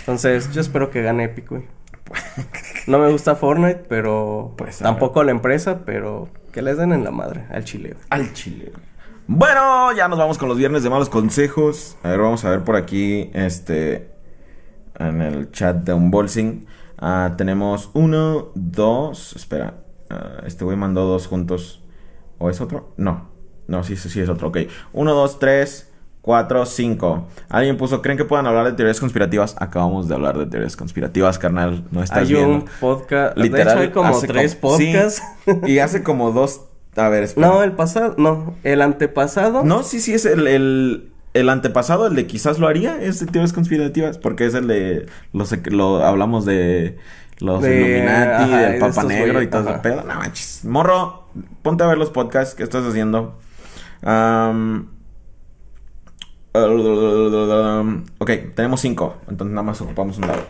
Entonces, yo espero que gane Epic, güey. No me gusta Fortnite, pero pues, tampoco la empresa, pero que les den en la madre al chile. Al chile. Bueno, ya nos vamos con los viernes de malos consejos. A ver, vamos a ver por aquí, este, en el chat de Unbolsing. Ah, tenemos uno, dos, espera, ah, este güey mandó dos juntos. ¿O es otro? No, no, sí, sí, sí es otro, ok. Uno, dos, tres. 4, 5. Alguien puso, ¿creen que puedan hablar de teorías conspirativas? Acabamos de hablar de teorías conspirativas, carnal. No estás hay un podcast. Literal, hay como tres podcasts. (laughs) y hace como dos. A ver, espera. No, el pasado. No, el antepasado. No, sí, sí, es el, el, el antepasado, el de quizás lo haría, es de teorías conspirativas. Porque es el de. Lo, lo hablamos de. Los Illuminati, del Papa Negro y todo ese pedo. No manches. Morro, ponte a ver los podcasts que estás haciendo. Um, Ok, tenemos cinco. Entonces nada más ocupamos un lado.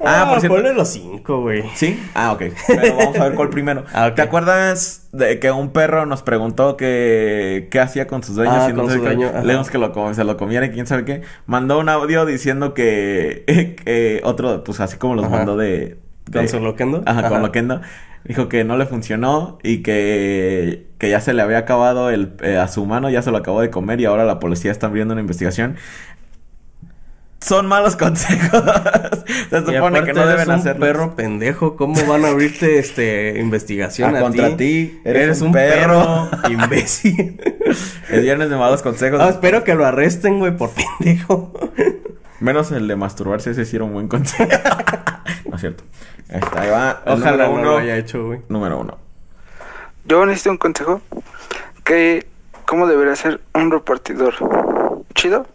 Ah, por ah, cierto. Ponle los cinco, güey. ¿Sí? Ah, ok. Pero vamos a ver cuál primero. (laughs) Ah, ¿Te acuerdas de que un perro nos preguntó que qué hacía con sus dueños? Ah, y con su dueño. Leemos que lo, se lo comiera y quién sabe qué. Mandó un audio diciendo que, (laughs) que otro, pues así como los mandó de... ¿Con su Ajá, con Loquendo Dijo que no le funcionó y que, que ya se le había acabado el, eh, a su mano, ya se lo acabó de comer y ahora la policía está abriendo una investigación. Son malos (laughs) consejos. se supone que no deben eres un hacerlo. perro pendejo. ¿Cómo van a abrirte este investigación a contra ti? Eres, Eres un un perro, imbécil. (laughs) El viernes de malos consejos. Ah, espero que lo arresten, güey, por pendejo. Menos el de masturbarse, ese sí era un buen consejo. (laughs) no es cierto. Ahí va. el Ojalá no uno. lo haya hecho, güey. Número uno. Yo necesito un consejo. Que, ¿Cómo debería ser un repartidor? ¿Chido?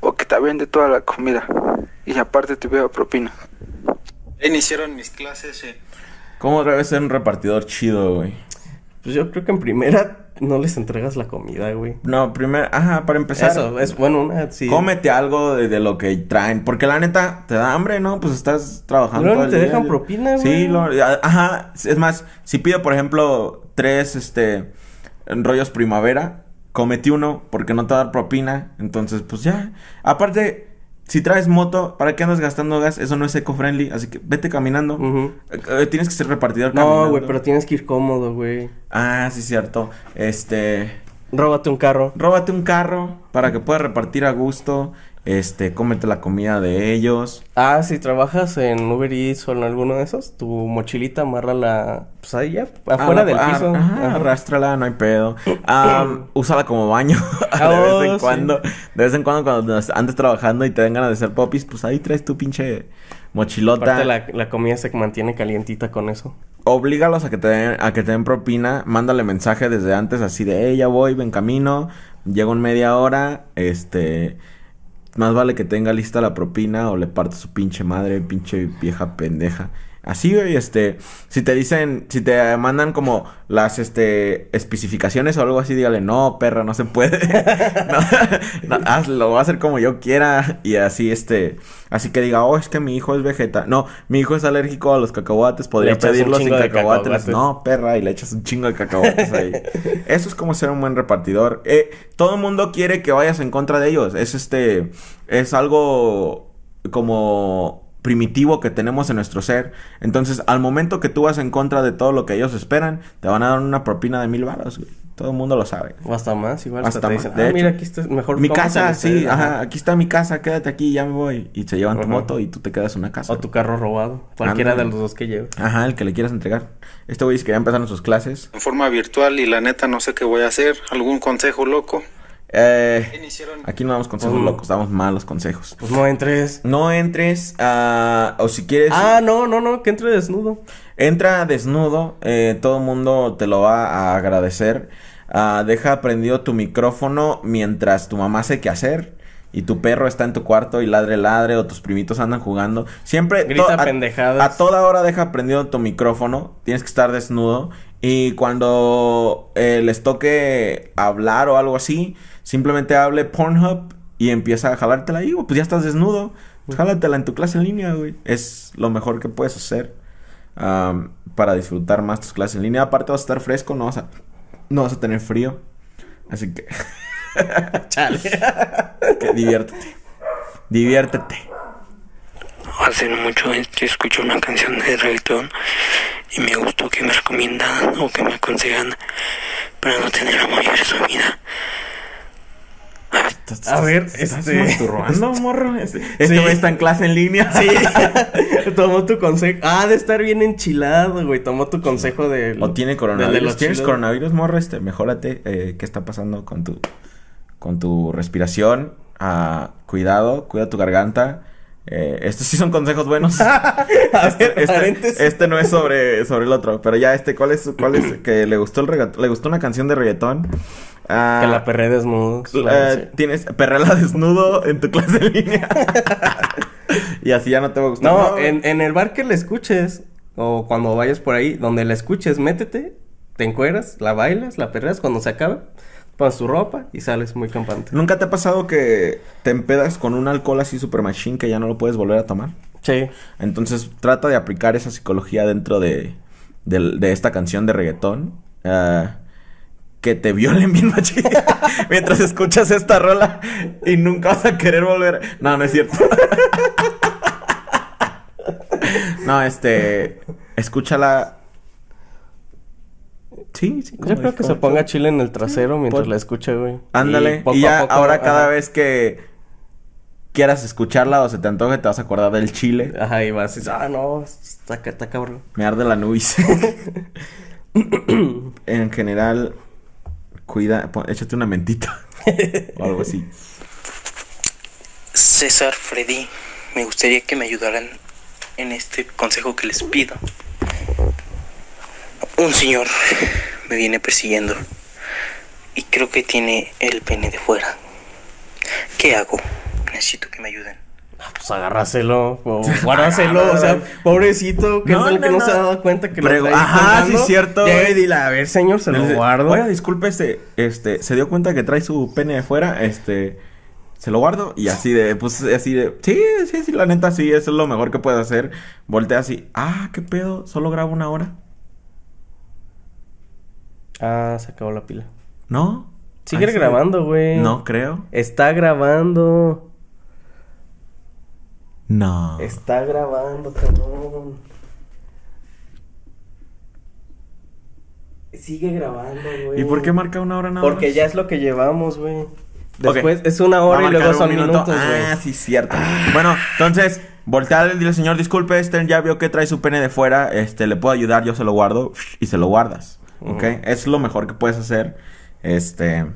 ¿O que te vende toda la comida? Y aparte te vea propina. Iniciaron mis clases en ¿Cómo debe ser un repartidor chido, güey? Pues yo creo que en primera no les entregas la comida, güey. No, primero, ajá, para empezar. Eso, es bueno, una, sí. Cómete algo de, de lo que traen. Porque la neta, te da hambre, ¿no? Pues estás trabajando. Luego todo el te día. dejan propina, güey. Sí, lo- ajá. Es más, si pido, por ejemplo, tres, este, rollos primavera, comete uno porque no te va a dar propina. Entonces, pues ya. Aparte, si traes moto, ¿para qué andas gastando gas? Eso no es eco-friendly. Así que vete caminando. Eh, eh, tienes que ser repartidor No, güey, pero tienes que ir cómodo, güey. Ah, sí, cierto. Este... Róbate un carro. Róbate un carro para que puedas repartir a gusto. Este, cómete la comida de ellos. Ah, si trabajas en Uber Eats o en alguno de esos, tu mochilita amárrala, pues ahí ya, afuera Ah, del ah, piso. Ajá, Ajá. arrástrala, no hay pedo. Am, (coughs) úsala como baño. (laughs) de Oh, vez en sí. cuando. De vez en cuando cuando andes trabajando y te den ganas de hacer popis, pues ahí traes tu pinche mochilota. Aparte la, la comida se mantiene calientita con eso. Oblígalos a que te den, a que te den propina. Mándale mensaje desde antes así de, hey, ya voy, ven camino. Llego en media hora. Este. Más vale que tenga lista la propina o le parto su pinche madre, pinche vieja pendeja. Así, güey, este, si te dicen, si te mandan como las, este, especificaciones o algo así, dígale, no, perra, no se puede. (laughs) no, no, hazlo, voy a hacer como yo quiera. Y así, este, así que diga, oh, es que mi hijo es vegeta. No, mi hijo es alérgico a los cacahuates, podría pedirlo sin cacahuates. No, perra, y le echas un chingo de cacahuates ahí. (laughs) Eso es como ser un buen repartidor. Eh, todo el mundo quiere que vayas en contra de ellos. Es este, es algo como primitivo que tenemos en nuestro ser. Entonces, al momento que tú vas en contra de todo lo que ellos esperan, te van a dar una propina de mil baros, güey. Todo el mundo lo sabe. O hasta más, igual. Hasta Hasta te más, de ah, hecho. mira, aquí está, mejor Mi casa, ustedes". sí, ajá, aquí está mi casa, quédate aquí, ya me voy. Y se llevan tu moto y tú te quedas en una casa. O tu carro robado. Cualquiera de los dos que lleve. Ajá, el que le quieras entregar. Este güey dice que ya empezaron sus clases. en forma virtual y la neta no sé qué voy a hacer. ¿Algún consejo loco? Eh, Iniciaron aquí no damos consejos locos, damos malos consejos. Pues no entres. No entres. O si quieres... Ah, no, no, no, que entre desnudo. Entra desnudo, eh, todo el mundo te lo va a agradecer. Ah, deja prendido tu micrófono mientras tu mamá hace qué hacer. Y tu perro está en tu cuarto y ladre, ladre, o tus primitos andan jugando. Siempre. Grita to- a- pendejadas. A toda hora deja prendido tu micrófono. Tienes que estar desnudo. Y cuando eh, les toque hablar o algo así, simplemente hable Pornhub y empieza a jalártela ahí. güey, Pues ya estás desnudo. Pues jálatela en tu clase en línea, güey. Es lo mejor que puedes hacer am, para disfrutar más tus clases en línea. Aparte vas a estar fresco, no vas a, no vas a tener frío. Así que, (laughs) Chale. que diviértete. Diviértete. Hace mucho este, escucho una canción de reggaetón y me gustó que me recomiendan o que me aconsejan para no tener amor en su vida. A ver, ¿Estás este- masturbando, (laughs) morro? Este este Sí. está en clase en línea. Sí. (laughs) Tomó tu consejo. Ah, de estar bien enchilado, güey. Tomó tu consejo de. O tiene de coronavirus. los ¿Tienes coronavirus, morro? Este, mejórate. Eh, ¿Qué está pasando con tu, con tu respiración? Ah, cuidado, cuida tu garganta. Eh, estos sí son consejos buenos. (laughs) A ver, este, paréntesis. este no es sobre, sobre el otro. Pero ya, este, ¿cuál es? ¿Cuál es? Que le gustó el reggaetón. Le gustó una canción de reggaetón. Ah, Que la perré desnudo. eh. Tienes perrela desnudo en tu clase en línea. (laughs) y así ya no te va a gustar. No, en, en el bar que le escuches, o cuando vayas por ahí, donde la escuches, métete, te encueras, la bailas, la perreas, cuando se acabe, pones tu ropa y sales muy campante. ¿Nunca te ha pasado que te empedas con un alcohol así super machine que ya no lo puedes volver a tomar? Sí. Entonces trata de aplicar esa psicología dentro de, de esta canción de reggaetón. ah, que te violen bien (laughs) machín mientras escuchas esta rola y nunca vas a querer volver. No, no es cierto. (laughs) no, este, escúchala Sí, sí. Yo creo que se ponga chile en el trasero mientras Pon- la escucha, güey. Ándale. poco Y, a ya poco, ahora cada vez que quieras escucharla o se te antoje, te vas a acordar del chile. Ajá, y vas y dices, ah, no, está, está cabrón. Me arde la nubis. (laughs) en general, cuida, pon- échate una mentita. (laughs) o algo así. César, Freddy, me gustaría que me ayudaran en este consejo que les pido. Un señor me viene persiguiendo y creo que tiene el pene de fuera. ¿Qué hago? Necesito que me ayuden. Pues agárraselo o (laughs) guárdaselo, o sea, pobrecito, que No, es el que no, no, no. se ha dado cuenta que lo Pregu- está Ajá, sí, cierto. Llega y dile, a ver, señor, se lo guardo. Oiga, disculpe, este, este, se dio cuenta que trae su pene de fuera, este, se lo guardo y así de, pues, así de, sí, sí, sí, la neta, sí, eso es lo mejor que puede hacer. Voltea así, ah, qué pedo, solo grabo una hora. Ah, se acabó la pila. ¿No? Sigue grabando, güey. No creo. Está grabando. No. Está grabando, cabrón. Sigue grabando, güey. ¿Y por qué marca una hora nada más? Porque ya es lo que llevamos, güey. Después es una hora y luego son minuto. minutos, güey. Ah, sí, cierto. Bueno, entonces, voltea y dile, señor, disculpe, este ya vio que trae su pene de fuera, este, le puedo ayudar, yo se lo guardo, y se lo guardas, ¿ok? Es lo mejor que puedes hacer, este...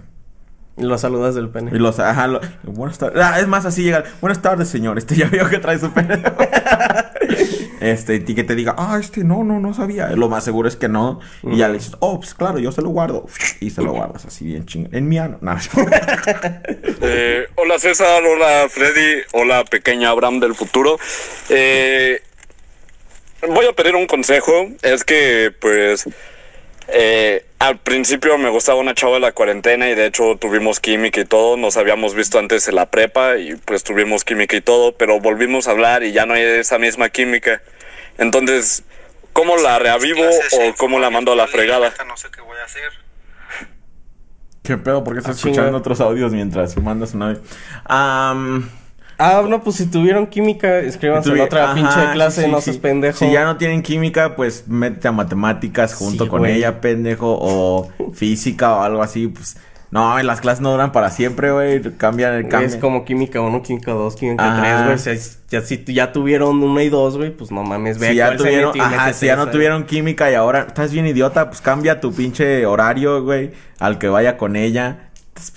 Y lo saludas del pene. Y los, ajá, lo- buenas tardes. Ah, es más, así llega. Buenas tardes, señor. (laughs) Este ya vio que trae su pene. de (laughs) fuera". este, y que te diga, ah, este no, no, no sabía. Lo más seguro es que no. Y ya le dices, oh, pues claro, yo se lo guardo. Y se lo guardas así bien chingón. En mi ano. No, (laughs) Eh, hola César, hola Freddy, hola pequeña Abraham del futuro. Eh, voy a pedir un consejo. Es que, pues, eh, al principio me gustaba una chava de la cuarentena y de hecho tuvimos química y todo. Nos habíamos visto antes en la prepa y pues tuvimos química y todo, pero volvimos a hablar y ya no hay esa misma química. Entonces, ¿cómo la reavivo o cómo la mando a la fregada? No sé qué voy a hacer. ¿Qué pedo? ¿Por qué estás Ah, escuchando otros audios mientras mandas una... Am, Ah, no, pues si tuvieron química, escríbanse en otra ajá, pinche clase, sí, sí, no sí. seas pendejo. Si ya no tienen química, pues métete a matemáticas junto con güey. ella, pendejo. O (laughs) física o algo así, pues... No, las clases no duran para siempre, güey. Cambian, cambian. Es como química 1, química 2, química Ajá. 3, güey. O sea, ya, si ya tuvieron 1 y 2, güey, pues no mames, ve si ya se tuvieron, ajá, si ya no tuvieron química y ahora estás bien idiota, pues cambia tu pinche horario, güey, al que vaya con ella.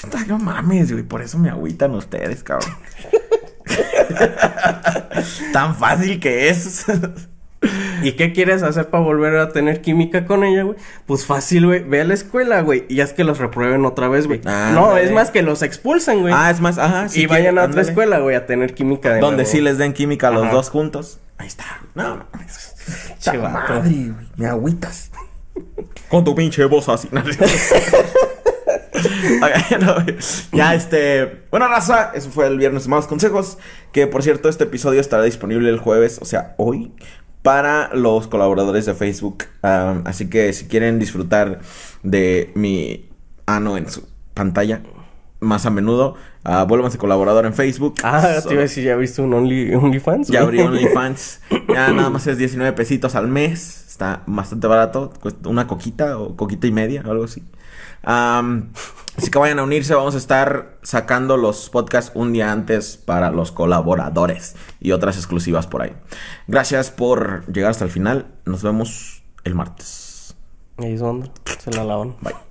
Entonces, no mames, güey, por eso me agüitan ustedes, cabrón. (laughs) (laughs) Tan fácil que es. ¿Y qué quieres hacer para volver a tener química con ella, güey? Pues fácil, güey. Ve a la escuela, güey. Y haz que los reprueben otra vez, güey. Ah, no, es más que los expulsen, güey. ah, es más, ajá. si y vayan a otra ándale. escuela, güey, a tener química de Donde nuevo. sí les den química a los Ajá. dos juntos. Ahí está. No. (laughs) Che, madre, güey, me agüitas. (laughs) Con tu pinche voz así. (laughs) No, ya este, bueno raza, eso fue el viernes de malos consejos, que por cierto este episodio estará disponible el jueves, o sea hoy, para los colaboradores de Facebook, Um, así que si quieren disfrutar de mi ano en su pantalla más a menudo, uh, vuélvanse colaborador en Facebook. Ah, So- te iba a decir, ¿ya viste un Only, OnlyFans? ya güey? abrí (laughs) OnlyFans. Ya nada más es 19 pesitos al mes. Está bastante barato. Cuesta una coquita o coquita y media o algo así. Así que vayan a unirse. Vamos a estar sacando los podcasts un día antes para los colaboradores y otras exclusivas por ahí. Gracias por llegar hasta el final. Nos vemos el martes. Ahí es se la lavan. Bye.